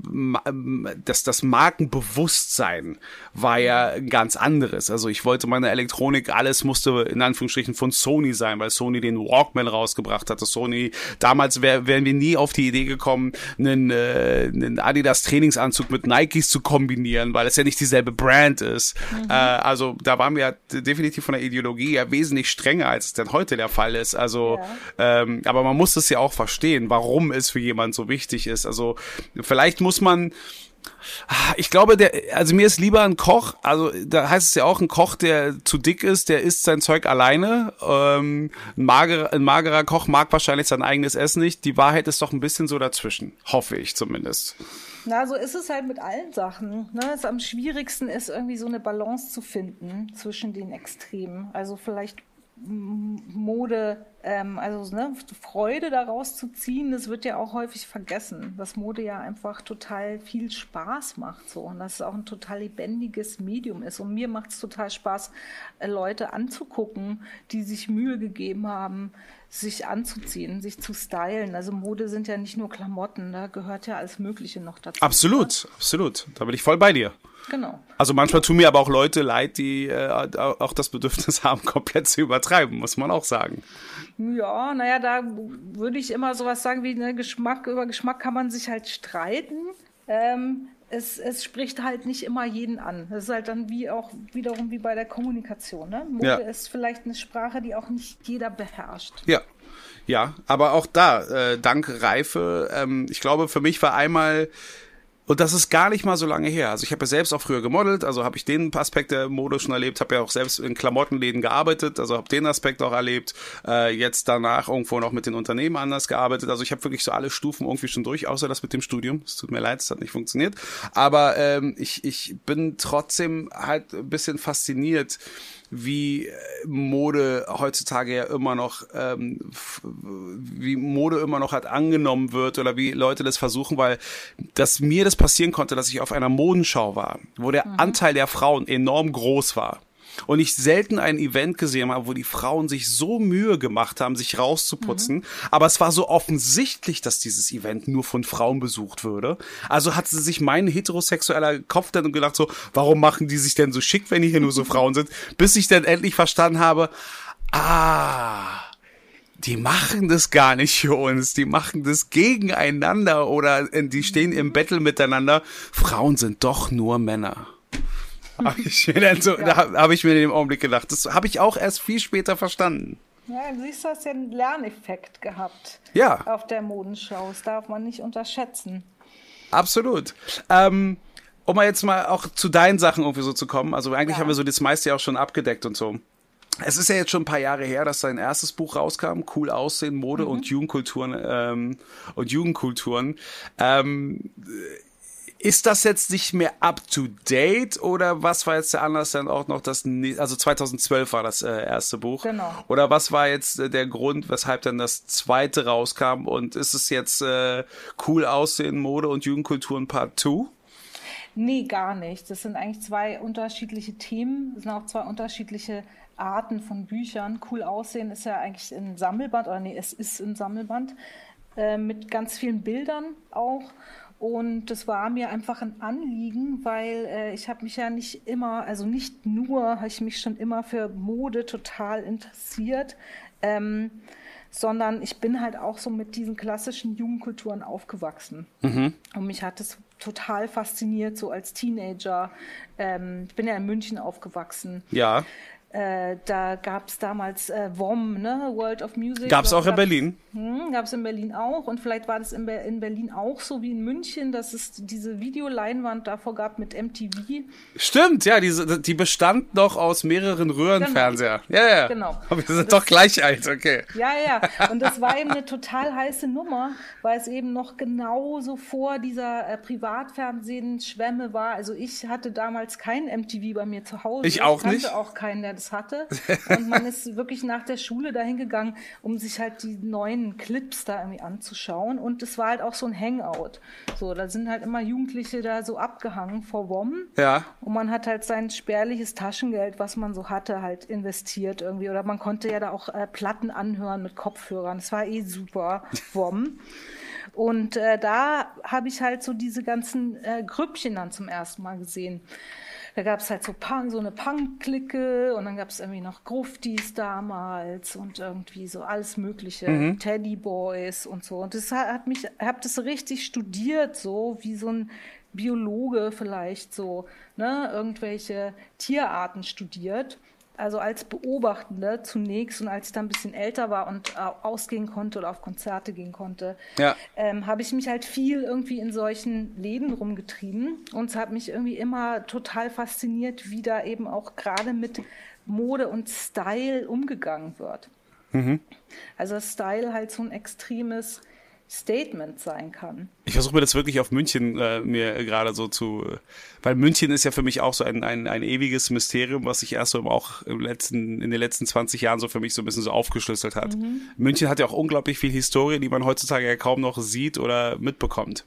das, das Markenbewusstsein war ja ganz anderes. Also ich wollte meine Elektronik, alles musste in Anführungsstrichen von Sony sein, weil Sony den Walkman rausgebracht hatte. Sony, damals wär, wären wir nie auf die Idee gekommen, einen, äh, einen Adidas Trainingsanzug mit Nikes zu kombinieren, weil es ja nicht dieselbe Brand ist. Mhm. Äh, also da waren wir definitiv von der Ideologie ja wesentlich strenger, als es denn heute der Fall ist. Also, ja. ähm, aber man muss es ja auch verstehen, warum es für jemand so wichtig ist. Also vielleicht muss man Ah, ich glaube, der, also mir ist lieber ein Koch, also da heißt es ja auch, ein Koch, der zu dick ist, der isst sein Zeug alleine. Ähm, ein, magerer, ein magerer Koch mag wahrscheinlich sein eigenes Essen nicht. Die Wahrheit ist doch ein bisschen so dazwischen, hoffe ich zumindest. Na, so ist es halt mit allen Sachen. Ne? Es am schwierigsten ist irgendwie so eine Balance zu finden zwischen den Extremen. Also vielleicht Mode, ähm, also ne, Freude daraus zu ziehen, das wird ja auch häufig vergessen, dass Mode ja einfach total viel Spaß macht so und dass es auch ein total lebendiges Medium ist. Und mir macht es total Spaß, äh, Leute anzugucken, die sich Mühe gegeben haben, sich anzuziehen, sich zu stylen. Also Mode sind ja nicht nur Klamotten, da gehört ja alles Mögliche noch dazu. Absolut, oder? absolut. Da bin ich voll bei dir. Genau. Also manchmal tun mir aber auch Leute leid, die äh, auch das Bedürfnis haben, komplett zu übertreiben, muss man auch sagen. Ja, naja, da würde ich immer sowas sagen wie, ne, Geschmack, über Geschmack kann man sich halt streiten. Ähm, es, es spricht halt nicht immer jeden an. Das ist halt dann wie auch wiederum wie bei der Kommunikation. Ne? Mode ja. ist vielleicht eine Sprache, die auch nicht jeder beherrscht. Ja, ja, aber auch da, äh, dank Reife, ähm, ich glaube, für mich war einmal und das ist gar nicht mal so lange her. Also ich habe ja selbst auch früher gemodelt, also habe ich den Aspekt der Mode schon erlebt, habe ja auch selbst in Klamottenläden gearbeitet, also habe den Aspekt auch erlebt. Äh, jetzt danach irgendwo noch mit den Unternehmen anders gearbeitet. Also ich habe wirklich so alle Stufen irgendwie schon durch, außer das mit dem Studium. Es tut mir leid, es hat nicht funktioniert. Aber ähm, ich, ich bin trotzdem halt ein bisschen fasziniert, wie äh, Mode heutzutage ja immer noch, ähm, wie Mode immer noch halt angenommen wird oder wie Leute das versuchen, weil dass mir das passieren konnte, dass ich auf einer Modenschau war, wo der mhm. Anteil der Frauen enorm groß war und ich selten ein Event gesehen habe, wo die Frauen sich so Mühe gemacht haben, sich rauszuputzen. Mhm. Aber es war so offensichtlich, dass dieses Event nur von Frauen besucht würde. Also hat sie sich mein heterosexueller Kopf dann gedacht so, warum machen die sich denn so schick, wenn hier nur so Frauen sind? Bis ich dann endlich verstanden habe, ah, die machen das gar nicht für uns, die machen das gegeneinander oder äh, die stehen im Battle miteinander. Frauen sind doch nur Männer habe ich mir dann so, ja. da habe ich mir in dem Augenblick gedacht. Das habe ich auch erst viel später verstanden. Ja, du siehst, du hast ja einen Lerneffekt gehabt. Ja. Auf der Modenschau. Das darf man nicht unterschätzen. Absolut. Ähm, um mal jetzt mal auch zu deinen Sachen irgendwie so zu kommen. Also eigentlich ja. haben wir so das meiste ja auch schon abgedeckt und so. Es ist ja jetzt schon ein paar Jahre her, dass dein erstes Buch rauskam, Cool Aussehen, Mode mhm. und Jugendkulturen ähm, und Jugendkulturen. Ähm, ist das jetzt nicht mehr up to date oder was war jetzt der Anlass dann auch noch das, also 2012 war das äh, erste Buch. Genau. Oder was war jetzt äh, der Grund, weshalb dann das zweite rauskam und ist es jetzt äh, cool aussehen, Mode und Jugendkulturen Part 2? Nee, gar nicht. Das sind eigentlich zwei unterschiedliche Themen. Das sind auch zwei unterschiedliche Arten von Büchern. Cool aussehen ist ja eigentlich ein Sammelband, oder nee, es ist ein Sammelband äh, mit ganz vielen Bildern auch. Und das war mir einfach ein Anliegen, weil äh, ich habe mich ja nicht immer, also nicht nur, habe ich mich schon immer für Mode total interessiert, ähm, sondern ich bin halt auch so mit diesen klassischen Jugendkulturen aufgewachsen. Mhm. Und mich hat es total fasziniert, so als Teenager. Ähm, ich bin ja in München aufgewachsen. Ja. Äh, da gab es damals äh, WOM, ne? World of Music. Gab es auch in Berlin? Hm, gab es in Berlin auch. Und vielleicht war das in, Be in, Berlin auch so wie in München, dass es diese Videoleinwand davor gab mit MTV. Stimmt, ja, diese, die bestand noch aus mehreren Röhrenfernseher. Genau. Ja, ja. Genau. Aber wir sind das, doch gleich alt, okay. Ja, ja. Und das war eben eine total heiße Nummer, weil es eben noch genauso vor dieser äh, Privatfernsehen-Schwemme war. Also ich hatte damals kein MTV bei mir zu Hause. Ich auch ich kannte nicht. auch keinen, der das hatte. Und man ist wirklich nach der Schule dahin gegangen, um sich halt die neuen Clips da irgendwie anzuschauen. Und es war halt auch so ein Hangout. So, da sind halt immer Jugendliche da so abgehangen vor WOM. Ja. Und man hat halt sein spärliches Taschengeld, was man so hatte, halt investiert irgendwie. Oder man konnte ja da auch äh, Platten anhören mit Kopfhörern. Es war eh super, WOM. Und äh, da habe ich halt so diese ganzen äh, Grüppchen dann zum ersten Mal gesehen. Da gab es halt so, Punk, so eine Punk-Clique und dann gab es irgendwie noch Gruftis damals und irgendwie so alles mögliche, Mhm. Teddy Boys und so. Und das hat mich, ich habe das so richtig studiert, so wie so ein Biologe vielleicht so, ne, irgendwelche Tierarten studiert. Also als Beobachtende zunächst und als ich dann ein bisschen älter war und äh, ausgehen konnte oder auf Konzerte gehen konnte, Ja. ähm, habe ich mich halt viel irgendwie in solchen Läden rumgetrieben und es hat mich irgendwie immer total fasziniert, wie da eben auch gerade mit Mode und Style umgegangen wird. Also dass Style halt so ein extremes Statement sein kann. Ich versuche mir das wirklich auf München äh, mir gerade so zu, weil München ist ja für mich auch so ein, ein, ein ewiges Mysterium, was sich erst so auch im letzten, in den letzten 20 Jahren so für mich so ein bisschen so aufgeschlüsselt hat. München hat ja auch unglaublich viel Historie, die man heutzutage ja kaum noch sieht oder mitbekommt.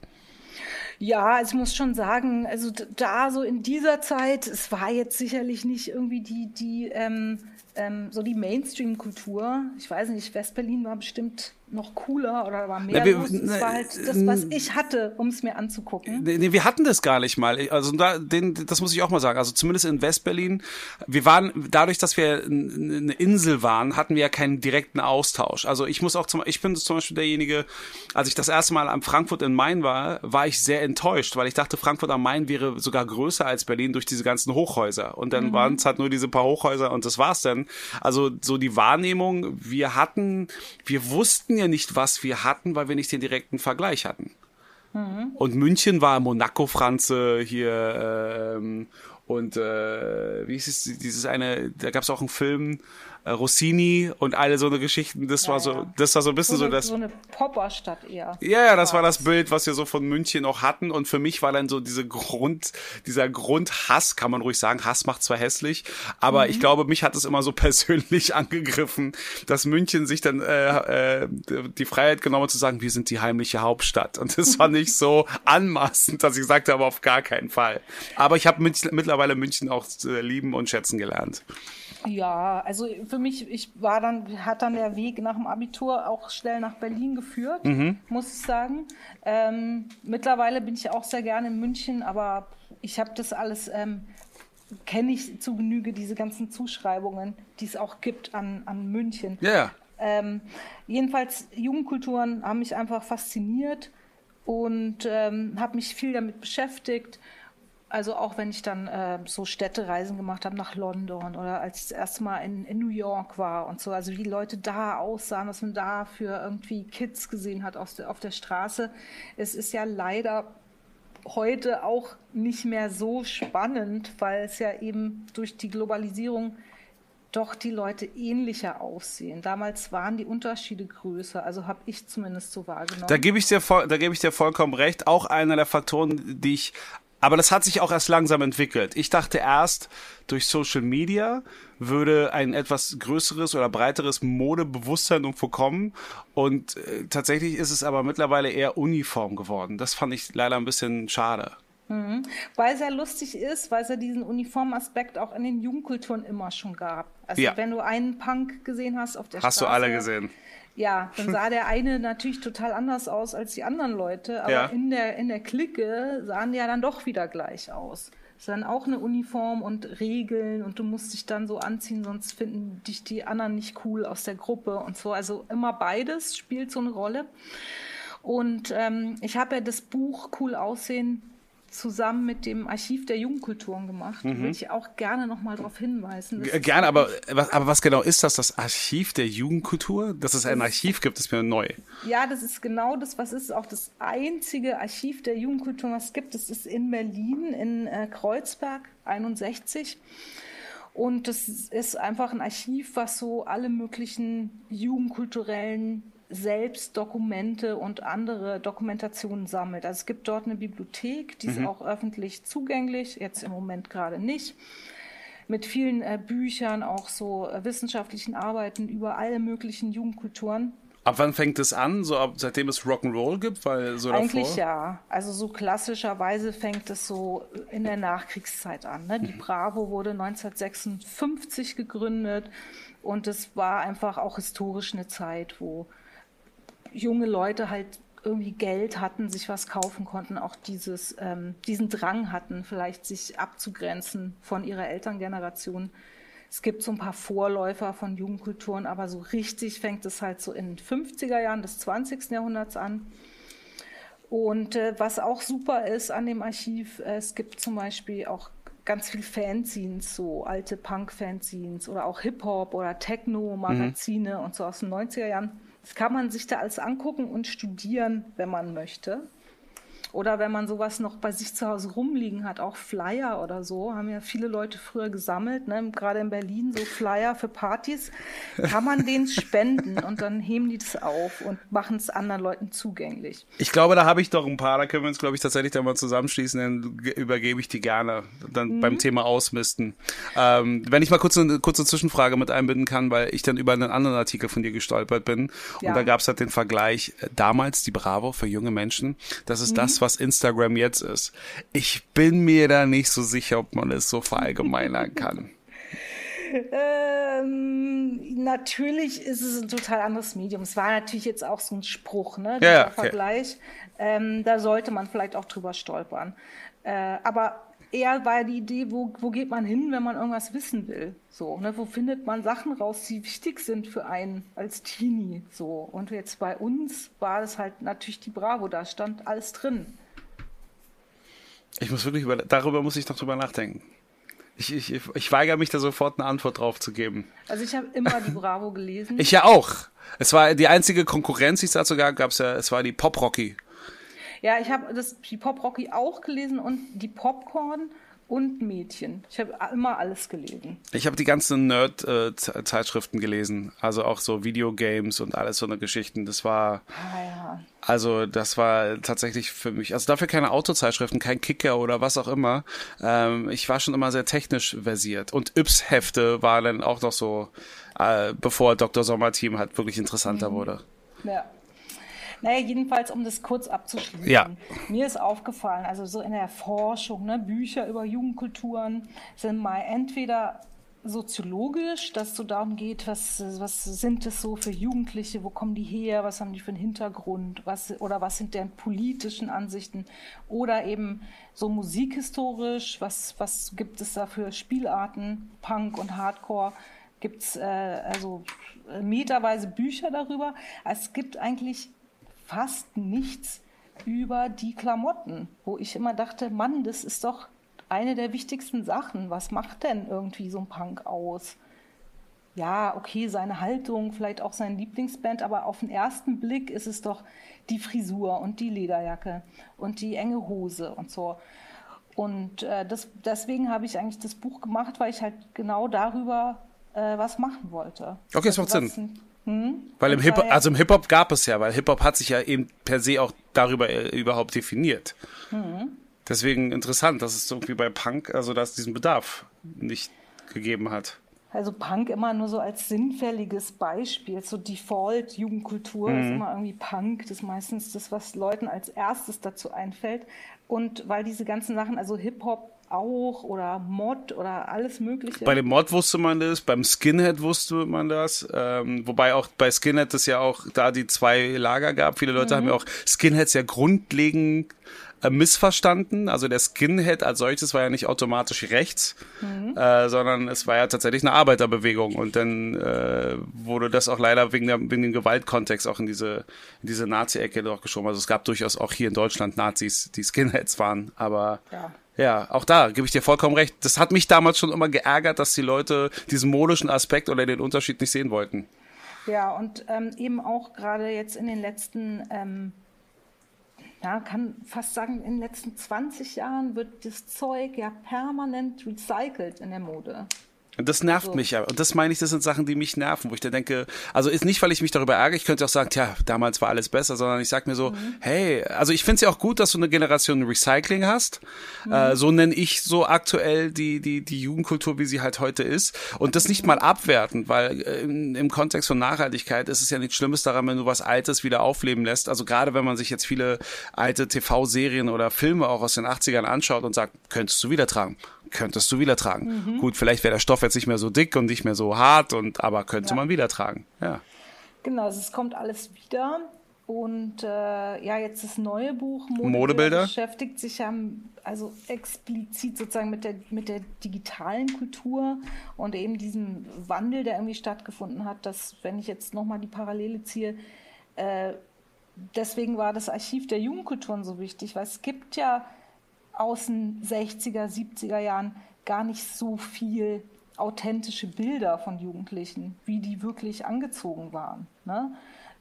Ja, also ich muss schon sagen, also da so in dieser Zeit, es war jetzt sicherlich nicht irgendwie die, die, ähm, ähm, so die Mainstream-Kultur. Ich weiß nicht, Westberlin war bestimmt noch cooler oder war mehr Na, wir- los. Es war halt das, was ich hatte, um es mir anzugucken. Nee, wir hatten das gar nicht mal. Also da, den, das muss ich auch mal sagen. Also zumindest in Westberlin, wir waren, dadurch, dass wir eine Insel waren, hatten wir ja keinen direkten Austausch. Also ich muss auch zum, ich bin zum Beispiel derjenige, als ich das erste Mal am Frankfurt in Main war, war ich sehr enttäuscht, weil ich dachte, Frankfurt am Main wäre sogar größer als Berlin durch diese ganzen Hochhäuser. Und dann waren es halt nur diese paar Hochhäuser und das war's dann. Also so die Wahrnehmung, wir hatten, wir wussten ja nicht, was wir hatten, weil wir nicht den direkten Vergleich hatten. Und München war Monaco-Franze hier ähm, und äh, wie hieß es, dieses eine, da gab es auch einen Film, Rossini und alle so eine Geschichten, das war so, ja. das war so ein bisschen So so, das. so eine Popperstadt eher. Ja, ja, das war das Bild, was wir so von München noch hatten. Und für mich war dann so diese Grund, dieser Grundhass, kann man ruhig sagen, Hass macht zwar hässlich, aber ich glaube, mich hat es immer so persönlich angegriffen, dass München sich dann äh, äh, die Freiheit genommen hat zu sagen, wir sind die heimliche Hauptstadt. Und das war nicht so anmaßend, dass ich sagte, aber auf gar keinen Fall. Aber ich habe mittlerweile München auch äh, lieben und schätzen gelernt. Ja, also für mich, ich war dann, hat dann der Weg nach dem Abitur auch schnell nach Berlin geführt, muss ich sagen. Ähm, mittlerweile bin ich auch sehr gerne in München, aber ich habe das alles, ähm, kenne ich zu Genüge, diese ganzen Zuschreibungen, die es auch gibt an, an München. Ja, ja. Ähm, jedenfalls, Jugendkulturen haben mich einfach fasziniert und ähm, habe mich viel damit beschäftigt. Also auch wenn ich dann äh, so Städtereisen gemacht habe nach London oder als ich das erste Mal in, in New York war und so, also wie die Leute da aussahen, was man da für irgendwie Kids gesehen hat auf der, auf der Straße. Es ist ja leider heute auch nicht mehr so spannend, weil es ja eben durch die Globalisierung doch die Leute ähnlicher aussehen. Damals waren die Unterschiede größer, also habe ich zumindest so wahrgenommen. Da gebe ich gebe ich dir vollkommen recht. Auch einer der Faktoren, die ich, aber das hat sich auch erst langsam entwickelt. Ich dachte erst, durch Social Media würde ein etwas größeres oder breiteres Modebewusstsein irgendwo kommen. Und äh, tatsächlich ist es aber mittlerweile eher uniform geworden. Das fand ich leider ein bisschen schade. Weil es ja lustig ist, weil es ja diesen Uniformaspekt auch in den Jugendkulturen immer schon gab. Also Ja. wenn du einen Punk gesehen hast auf der Hast Straße. du alle gesehen? Ja, dann sah der eine natürlich total anders aus als die anderen Leute, aber Ja. in, der, in der Clique sahen die ja dann doch wieder gleich aus. Es ist dann auch eine Uniform und Regeln und du musst dich dann so anziehen, sonst finden dich die anderen nicht cool aus der Gruppe und so. Also immer beides spielt so eine Rolle. Und ähm, ich habe ja das Buch Cool Aussehen zusammen mit dem Archiv der Jugendkulturen gemacht. Da würde ich auch gerne nochmal darauf hinweisen. Gerne, aber, was- aber was genau ist das? Das Archiv der Jugendkultur? Dass es ein Archiv gibt, ist mir neu. Ja, das ist genau das, was ist auch das einzige Archiv der Jugendkultur, was es gibt. Das ist in Berlin, in äh, Kreuzberg 61. Und das ist einfach ein Archiv, was so alle möglichen jugendkulturellen Selbstdokumente und andere Dokumentationen sammelt. Also es gibt dort eine Bibliothek, die ist auch öffentlich zugänglich, jetzt im Moment gerade nicht. mit vielen äh, Büchern, auch so äh, wissenschaftlichen Arbeiten über alle möglichen Jugendkulturen. Ab wann fängt es an? So ab, seitdem es Rock'n'Roll gibt? Weil so Eigentlich davor? ja. Also so klassischerweise fängt es so in der Nachkriegszeit an. Ne? Die Bravo wurde 1956 gegründet und es war einfach auch historisch eine Zeit, wo junge Leute halt irgendwie Geld hatten, sich was kaufen konnten, auch dieses, ähm, diesen Drang hatten, vielleicht sich abzugrenzen von ihrer Elterngeneration. Es gibt so ein paar Vorläufer von Jugendkulturen, aber so richtig fängt es halt so in den 50er Jahren des 20. Jahrhunderts an. Und äh, was auch super ist an dem Archiv, äh, es gibt zum Beispiel auch ganz viel Fanzines, so alte Punk-Fanzines oder auch Hip-Hop oder Techno-Magazine mhm. und so aus den 90er Jahren. Das kann man sich da alles angucken und studieren, wenn man möchte. Oder wenn man sowas noch bei sich zu Hause rumliegen hat, auch Flyer oder so, haben ja viele Leute früher gesammelt, ne? gerade in Berlin, so Flyer für Partys, kann man denen spenden und dann heben die das auf und machen es anderen Leuten zugänglich. Ich glaube, da habe ich doch ein paar, da können wir uns, glaube ich, tatsächlich dann mal zusammenschließen, dann übergebe ich die gerne dann mhm. beim Thema Ausmisten. Ähm, wenn ich mal kurz eine kurze Zwischenfrage mit einbinden kann, weil ich dann über einen anderen Artikel von dir gestolpert bin und ja. da gab es halt den Vergleich, äh, damals die Bravo für junge Menschen, das ist mhm. das, was Instagram jetzt ist. Ich bin mir da nicht so sicher, ob man es so verallgemeinern kann. Ähm, natürlich ist es ein total anderes Medium. Es war natürlich jetzt auch so ein Spruch, ne? Ja, okay. Vergleich. Ähm, da sollte man vielleicht auch drüber stolpern. Äh, aber eher war die Idee, wo, wo geht man hin, wenn man irgendwas wissen will? So, ne? Wo findet man Sachen raus, die wichtig sind für einen als Teenie? So. Und jetzt bei uns war es halt natürlich die Bravo, da stand alles drin. Ich muss wirklich über, darüber muss ich noch drüber nachdenken. Ich, ich, ich weigere mich da sofort eine Antwort drauf zu geben. Also ich habe immer die Bravo gelesen. Ich ja auch. Es war die einzige Konkurrenz, die es dazu gab, gab es ja, es war die Pop Rocky. Ja, ich habe das die Pop Rocky auch gelesen und die Popcorn und Mädchen. Ich habe immer alles gelesen. Ich habe die ganzen Nerd-Zeitschriften gelesen, also auch so Videogames und alles so eine Geschichten. Das war, ah, ja. also das war tatsächlich für mich, also dafür keine Autozeitschriften, kein Kicker oder was auch immer. Ähm, ich war schon immer sehr technisch versiert und Yps-Hefte war dann auch noch so, äh, bevor Dr. Sommer-Team halt wirklich interessanter mhm. wurde. Ja. Naja, jedenfalls, um das kurz abzuschließen. Ja. Mir ist aufgefallen, also so in der Forschung, ne, Bücher über Jugendkulturen sind mal entweder soziologisch, dass es so darum geht, was, was sind es so für Jugendliche, wo kommen die her, was haben die für einen Hintergrund, was, oder was sind deren politischen Ansichten, oder eben so musikhistorisch, was, was gibt es da für Spielarten, Punk und Hardcore, gibt es äh, also meterweise Bücher darüber. Es gibt eigentlich fast nichts über die Klamotten, wo ich immer dachte, Mann, das ist doch eine der wichtigsten Sachen. Was macht denn irgendwie so ein Punk aus? Ja, okay, seine Haltung, vielleicht auch sein Lieblingsband, aber auf den ersten Blick ist es doch die Frisur und die Lederjacke und die enge Hose und so. Und äh, das, deswegen habe ich eigentlich das Buch gemacht, weil ich halt genau darüber äh, was machen wollte. Okay, es macht also, Sinn. Hm? Weil im Hip hop also im Hip Hop gab es ja, weil Hip Hop hat sich ja eben per se auch darüber äh, überhaupt definiert. Hm. Deswegen interessant, dass es irgendwie bei Punk, also dass es diesen Bedarf nicht gegeben hat. Also Punk immer nur so als sinnfälliges Beispiel. So Default Jugendkultur mhm. ist immer irgendwie Punk. Das ist meistens das, was Leuten als erstes dazu einfällt. Und weil diese ganzen Sachen, also Hip-Hop auch oder Mod oder alles Mögliche. Bei dem Mod wusste man das, beim Skinhead wusste man das. Ähm, wobei auch bei Skinhead es ja auch da die zwei Lager gab. Viele Leute mhm. haben ja auch Skinheads ja grundlegend äh, missverstanden. Also der Skinhead als solches war ja nicht automatisch rechts, mhm. äh, sondern es war ja tatsächlich eine Arbeiterbewegung. Und dann äh, wurde das auch leider wegen, der, wegen dem Gewaltkontext auch in diese, in diese Nazi-Ecke doch geschoben. Also es gab durchaus auch hier in Deutschland Nazis, die Skinheads waren, aber ja. Ja, auch da gebe ich dir vollkommen recht. Das hat mich damals schon immer geärgert, dass die Leute diesen modischen Aspekt oder den Unterschied nicht sehen wollten. Ja, und ähm, eben auch gerade jetzt in den letzten, ähm, ja, kann fast sagen, in den letzten 20 Jahren wird das Zeug ja permanent recycelt in der Mode. Das nervt so. mich ja. Und das meine ich, das sind Sachen, die mich nerven, wo ich dann denke, also ist nicht, weil ich mich darüber ärgere, ich könnte auch sagen, tja, damals war alles besser, sondern ich sag mir so, mhm. hey, also ich finde es ja auch gut, dass du eine Generation Recycling hast. Mhm. Äh, so nenne ich so aktuell die, die, die Jugendkultur, wie sie halt heute ist. Und das nicht mal abwerten, weil äh, im, im Kontext von Nachhaltigkeit ist es ja nichts Schlimmes daran, wenn du was Altes wieder aufleben lässt. Also gerade wenn man sich jetzt viele alte TV-Serien oder Filme auch aus den 80ern anschaut und sagt, könntest du wieder tragen könntest du wieder tragen. Mhm. Gut, vielleicht wäre der Stoff jetzt nicht mehr so dick und nicht mehr so hart, und aber könnte ja. man wieder tragen. Ja. Genau, also es kommt alles wieder. Und äh, ja, jetzt das neue Buch Modebilder, Modebilder beschäftigt sich ja also explizit sozusagen mit der, mit der digitalen Kultur und eben diesem Wandel, der irgendwie stattgefunden hat, dass, wenn ich jetzt nochmal die Parallele ziehe, äh, deswegen war das Archiv der Jugendkulturen so wichtig, weil es gibt ja aus den 60er, 70er Jahren gar nicht so viel authentische Bilder von Jugendlichen, wie die wirklich angezogen waren. Ne?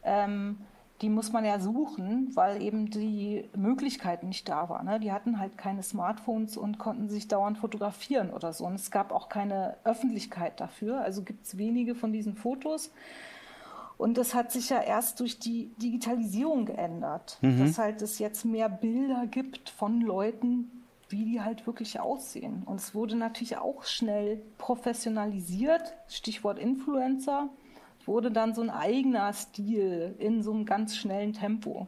Ähm, die muss man ja suchen, weil eben die Möglichkeit nicht da war. Ne? Die hatten halt keine Smartphones und konnten sich dauernd fotografieren oder so. Und es gab auch keine Öffentlichkeit dafür. Also gibt es wenige von diesen Fotos. Und das hat sich ja erst durch die Digitalisierung geändert, mhm. dass halt es jetzt mehr Bilder gibt von Leuten, wie die halt wirklich aussehen. Und es wurde natürlich auch schnell professionalisiert, Stichwort Influencer, wurde dann so ein eigener Stil in so einem ganz schnellen Tempo.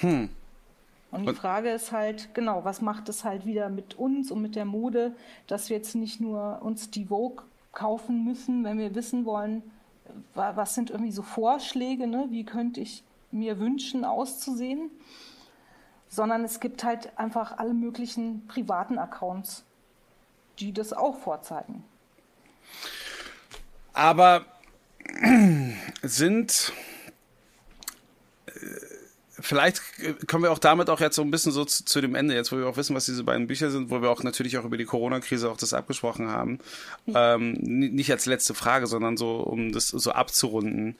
Hm. Und die Frage ist halt, genau, was macht es halt wieder mit uns und mit der Mode, dass wir jetzt nicht nur uns die Vogue kaufen müssen, wenn wir wissen wollen, was sind irgendwie so Vorschläge, ne? wie könnte ich mir wünschen, auszusehen, sondern es gibt halt einfach alle möglichen privaten Accounts, die das auch vorzeigen. Aber sind vielleicht kommen wir auch damit auch jetzt so ein bisschen so zu, zu, dem Ende, jetzt wo wir auch wissen, was diese beiden Bücher sind, wo wir auch natürlich auch über die Corona-Krise auch das abgesprochen haben. Ähm, nicht als letzte Frage, sondern so, um das so abzurunden.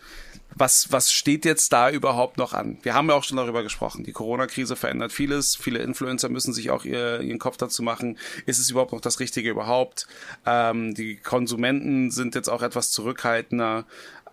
Was, was steht jetzt da überhaupt noch an? Wir haben ja auch schon darüber gesprochen. Die Corona-Krise verändert vieles. Viele Influencer müssen sich auch ihr, ihren Kopf dazu machen. Ist es überhaupt noch das Richtige überhaupt? Ähm, die Konsumenten sind jetzt auch etwas zurückhaltender.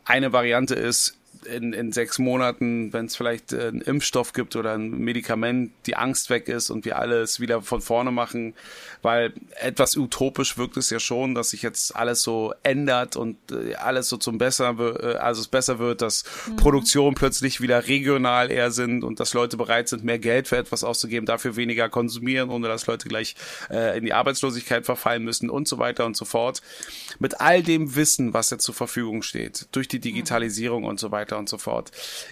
Eine Variante ist, in, in sechs Monaten, wenn es vielleicht äh, einen Impfstoff gibt oder ein Medikament, die Angst weg ist und wir alles wieder von vorne machen, weil etwas utopisch wirkt es ja schon, dass sich jetzt alles so ändert und äh, alles so zum besser, äh, also es besser wird, dass mhm. Produktionen plötzlich wieder regional eher sind und dass Leute bereit sind, mehr Geld für etwas auszugeben, dafür weniger konsumieren, ohne dass Leute gleich äh, in die Arbeitslosigkeit verfallen müssen und so weiter und so fort. Mit all dem Wissen, was jetzt zur Verfügung steht, durch die Digitalisierung mhm. und so weiter, weiter und so fort.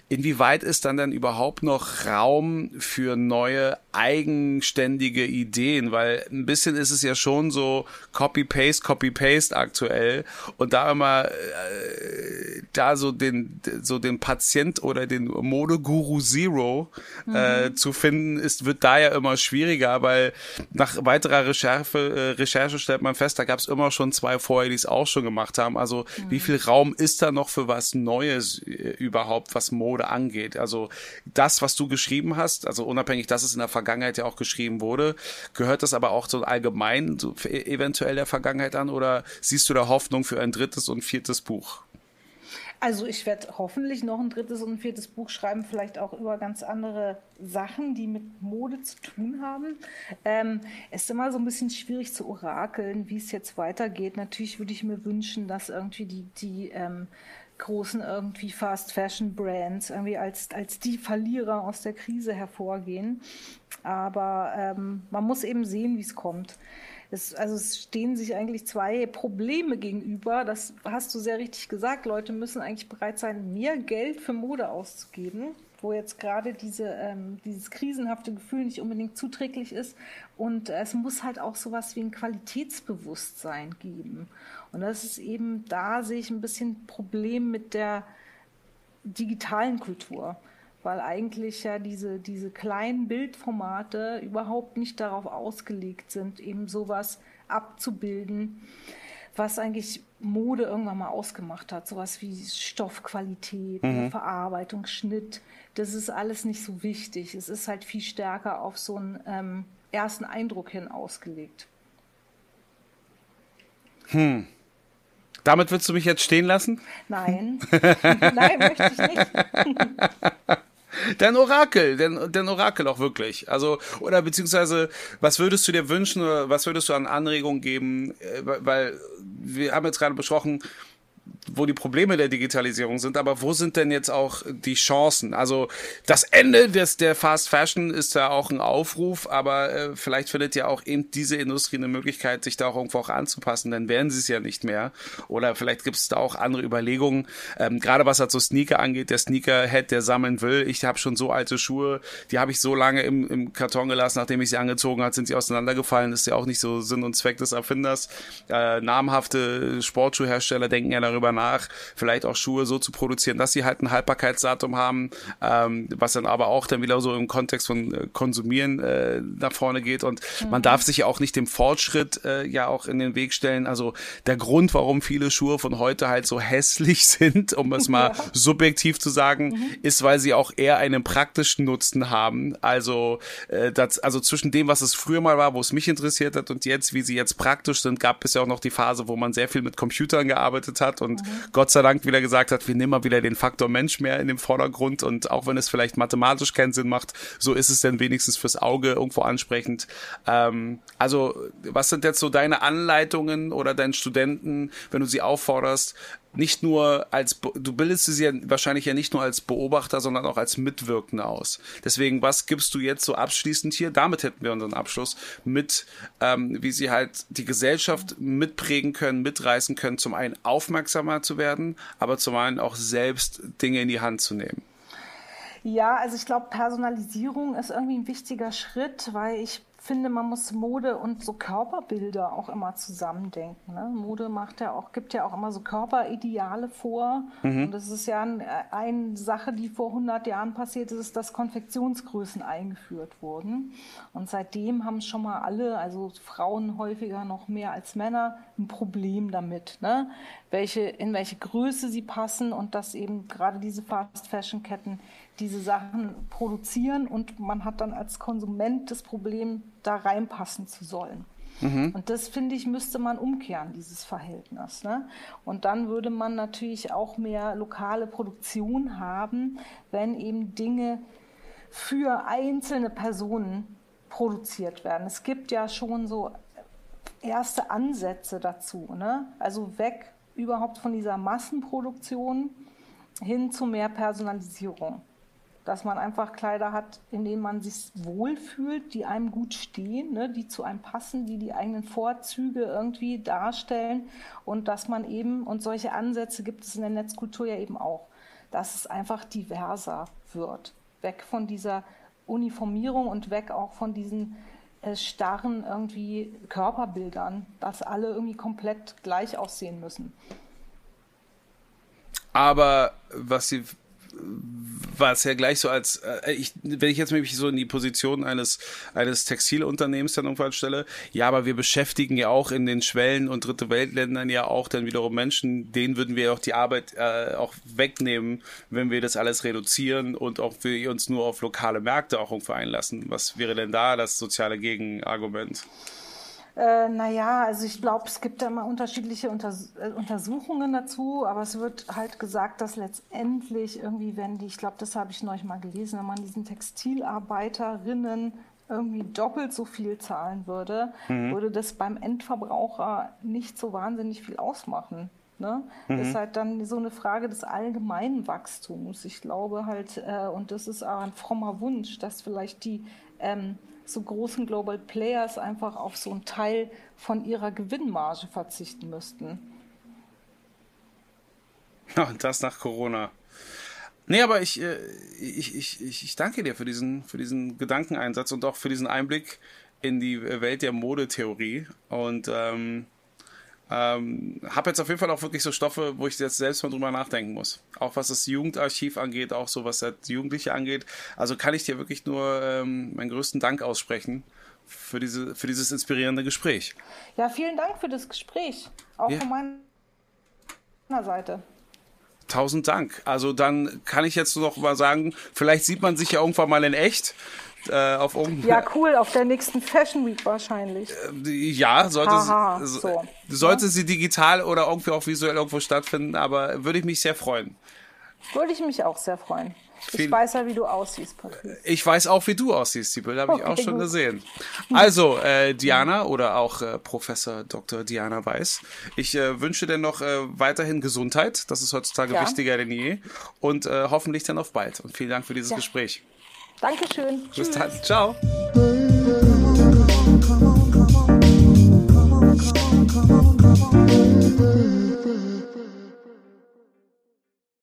Inwieweit ist dann denn überhaupt noch Raum für neue eigenständige Ideen? Weil ein bisschen ist es ja schon so Copy-Paste, Copy-Paste aktuell und da immer äh, da so den so den Patient oder den Modeguru Zero äh, mhm. zu finden, ist wird da ja immer schwieriger, weil nach weiterer Recherche, äh, Recherche stellt man fest, da gab es immer schon zwei vorher, die es auch schon gemacht haben. Also mhm. wie viel Raum ist da noch für was Neues äh, überhaupt, was Mode angeht. Also das, was du geschrieben hast, also unabhängig, dass es in der Vergangenheit ja auch geschrieben wurde, gehört das aber auch so allgemein so eventuell der Vergangenheit an oder siehst du da Hoffnung für ein drittes und viertes Buch? Also ich werde hoffentlich noch ein drittes und ein viertes Buch schreiben, vielleicht auch über ganz andere Sachen, die mit Mode zu tun haben. Ähm, es ist immer so ein bisschen schwierig zu orakeln, wie es jetzt weitergeht. Natürlich würde ich mir wünschen, dass irgendwie die, die ähm, großen irgendwie Fast Fashion Brands irgendwie als, als die Verlierer aus der Krise hervorgehen. Aber ähm, man muss eben sehen, wie es kommt. Es, also es stehen sich eigentlich zwei Probleme gegenüber. Das hast du sehr richtig gesagt. Leute müssen eigentlich bereit sein, mehr Geld für Mode auszugeben wo jetzt gerade diese, ähm, dieses krisenhafte Gefühl nicht unbedingt zuträglich ist. Und es muss halt auch sowas wie ein Qualitätsbewusstsein geben. Und das ist eben, da sehe ich ein bisschen Problem mit der digitalen Kultur, weil eigentlich ja diese, diese kleinen Bildformate überhaupt nicht darauf ausgelegt sind, eben sowas abzubilden, was eigentlich Mode irgendwann mal ausgemacht hat. Sowas wie Stoffqualität, mhm. Verarbeitung, Schnitt. Das ist alles nicht so wichtig. Es ist halt viel stärker auf so einen ähm, ersten Eindruck hin ausgelegt. Hm. Damit würdest du mich jetzt stehen lassen? Nein. Nein, möchte ich nicht. Dein Orakel, dein, dein Orakel auch wirklich. Also, oder beziehungsweise, was würdest du dir wünschen oder was würdest du an Anregungen geben? Äh, weil wir haben jetzt gerade besprochen, wo die Probleme der Digitalisierung sind, aber wo sind denn jetzt auch die Chancen? Also das Ende des, der Fast Fashion ist ja auch ein Aufruf, aber äh, vielleicht findet ja auch eben diese Industrie eine Möglichkeit, sich da auch irgendwo auch anzupassen, dann werden sie es ja nicht mehr. Oder vielleicht gibt es da auch andere Überlegungen, ähm, gerade was halt so Sneaker angeht, der Sneakerhead, der sammeln will. Ich habe schon so alte Schuhe, die habe ich so lange im, im Karton gelassen, nachdem ich sie angezogen hat, sind sie auseinandergefallen. ist ja auch nicht so Sinn und Zweck des Erfinders. Äh, namhafte Sportschuhhersteller denken ja darüber nach, vielleicht auch Schuhe so zu produzieren, dass sie halt ein Haltbarkeitsdatum haben, ähm, was dann aber auch dann wieder so im Kontext von äh, Konsumieren äh, nach vorne geht. Und mhm. man darf sich ja auch nicht dem Fortschritt äh, ja auch in den Weg stellen. Also der Grund, warum viele Schuhe von heute halt so hässlich sind, um es mal ja. subjektiv zu sagen, mhm. ist, weil sie auch eher einen praktischen Nutzen haben. Also, äh, das, also zwischen dem, was es früher mal war, wo es mich interessiert hat und jetzt, wie sie jetzt praktisch sind, gab es ja auch noch die Phase, wo man sehr viel mit Computern gearbeitet hat und mhm. Gott sei Dank wieder gesagt hat, wir nehmen mal wieder den Faktor Mensch mehr in den Vordergrund und auch wenn es vielleicht mathematisch keinen Sinn macht, so ist es dann wenigstens fürs Auge irgendwo ansprechend. Ähm, also was sind jetzt so deine Anleitungen oder deinen Studenten, wenn du sie aufforderst, nicht nur als, du bildest sie ja wahrscheinlich ja nicht nur als Beobachter, sondern auch als Mitwirkende aus. Deswegen, was gibst du jetzt so abschließend hier? Damit hätten wir unseren Abschluss mit, ähm, wie sie halt die Gesellschaft mitprägen können, mitreißen können, zum einen aufmerksamer zu werden, aber zum einen auch selbst Dinge in die Hand zu nehmen. Ja, also ich glaube, Personalisierung ist irgendwie ein wichtiger Schritt, weil ich finde, man muss Mode und so Körperbilder auch immer zusammendenken. Ne? Mode macht ja auch, gibt ja auch immer so Körperideale vor. Mhm. Und das ist ja ein, eine Sache, die vor 100 Jahren passiert ist, dass Konfektionsgrößen eingeführt wurden. Und seitdem haben schon mal alle, also Frauen häufiger noch mehr als Männer, ein Problem damit, ne? welche, in welche Größe sie passen und dass eben gerade diese Fast-Fashion-Ketten diese Sachen produzieren und man hat dann als Konsument das Problem, da reinpassen zu sollen. Mhm. Und das, finde ich, müsste man umkehren, dieses Verhältnis. Ne? Und dann würde man natürlich auch mehr lokale Produktion haben, wenn eben Dinge für einzelne Personen produziert werden. Es gibt ja schon so erste Ansätze dazu. Ne? Also weg überhaupt von dieser Massenproduktion hin zu mehr Personalisierung dass man einfach Kleider hat, in denen man sich wohlfühlt, die einem gut stehen, ne, die zu einem passen, die die eigenen Vorzüge irgendwie darstellen und dass man eben, und solche Ansätze gibt es in der Netzkultur ja eben auch, dass es einfach diverser wird. Weg von dieser Uniformierung und weg auch von diesen äh, starren irgendwie Körperbildern, dass alle irgendwie komplett gleich aussehen müssen. Aber was sie war es ja gleich so als, äh, ich, wenn ich jetzt mich so in die Position eines, eines Textilunternehmens dann irgendwann stelle, ja, aber wir beschäftigen ja auch in den Schwellen- und Dritte Weltländern ja auch dann wiederum Menschen, denen würden wir auch die Arbeit äh, auch wegnehmen, wenn wir das alles reduzieren und auch wir uns nur auf lokale Märkte auch irgendwo einlassen. Was wäre denn da das soziale Gegenargument? Äh, naja, also ich glaube, es gibt da immer unterschiedliche Unters äh, Untersuchungen dazu, aber es wird halt gesagt, dass letztendlich irgendwie, wenn die, ich glaube, das habe ich neulich mal gelesen, wenn man diesen Textilarbeiterinnen irgendwie doppelt so viel zahlen würde, mhm. würde das beim Endverbraucher nicht so wahnsinnig viel ausmachen. Ne? Mhm. Ist halt dann so eine Frage des allgemeinen Wachstums. Ich glaube halt, äh, und das ist auch ein frommer Wunsch, dass vielleicht die ähm, so großen Global Players einfach auf so einen Teil von ihrer Gewinnmarge verzichten müssten. Und das nach Corona. Nee, aber ich, äh, ich, ich, ich danke dir für diesen, für diesen Gedankeneinsatz und auch für diesen Einblick in die Welt der Modetheorie. Und ähm, ähm, habe jetzt auf jeden Fall auch wirklich so Stoffe, wo ich jetzt selbst mal drüber nachdenken muss. Auch was das Jugendarchiv angeht, auch so was das Jugendliche angeht. Also kann ich dir wirklich nur ähm, meinen größten Dank aussprechen für, diese, für dieses inspirierende Gespräch. Ja, vielen Dank für das Gespräch. Auch ja. von meiner Seite. Tausend Dank. Also dann kann ich jetzt noch mal sagen, vielleicht sieht man sich ja irgendwann mal in echt. Äh, auf. Ja, cool, auf der nächsten Fashion Week wahrscheinlich. Ja, sollte, Haha, sie, so. sollte sie digital oder irgendwie auch visuell irgendwo stattfinden, aber würde ich mich sehr freuen. Würde ich mich auch sehr freuen. Ich Viel- weiß ja, wie du aussiehst, Patrice. Ich weiß auch, wie du aussiehst, die Bilder habe ich Okay, auch schon gut. gesehen. Also, äh, Diana oder auch äh, Professor Dr. Diana Weiß, ich äh, wünsche dir noch äh, weiterhin Gesundheit. Das ist heutzutage Ja. wichtiger denn je. Und äh, hoffentlich dann auf bald. Und vielen Dank für dieses Ja. Gespräch. Dankeschön. Bis Tschüss. dann. Ciao.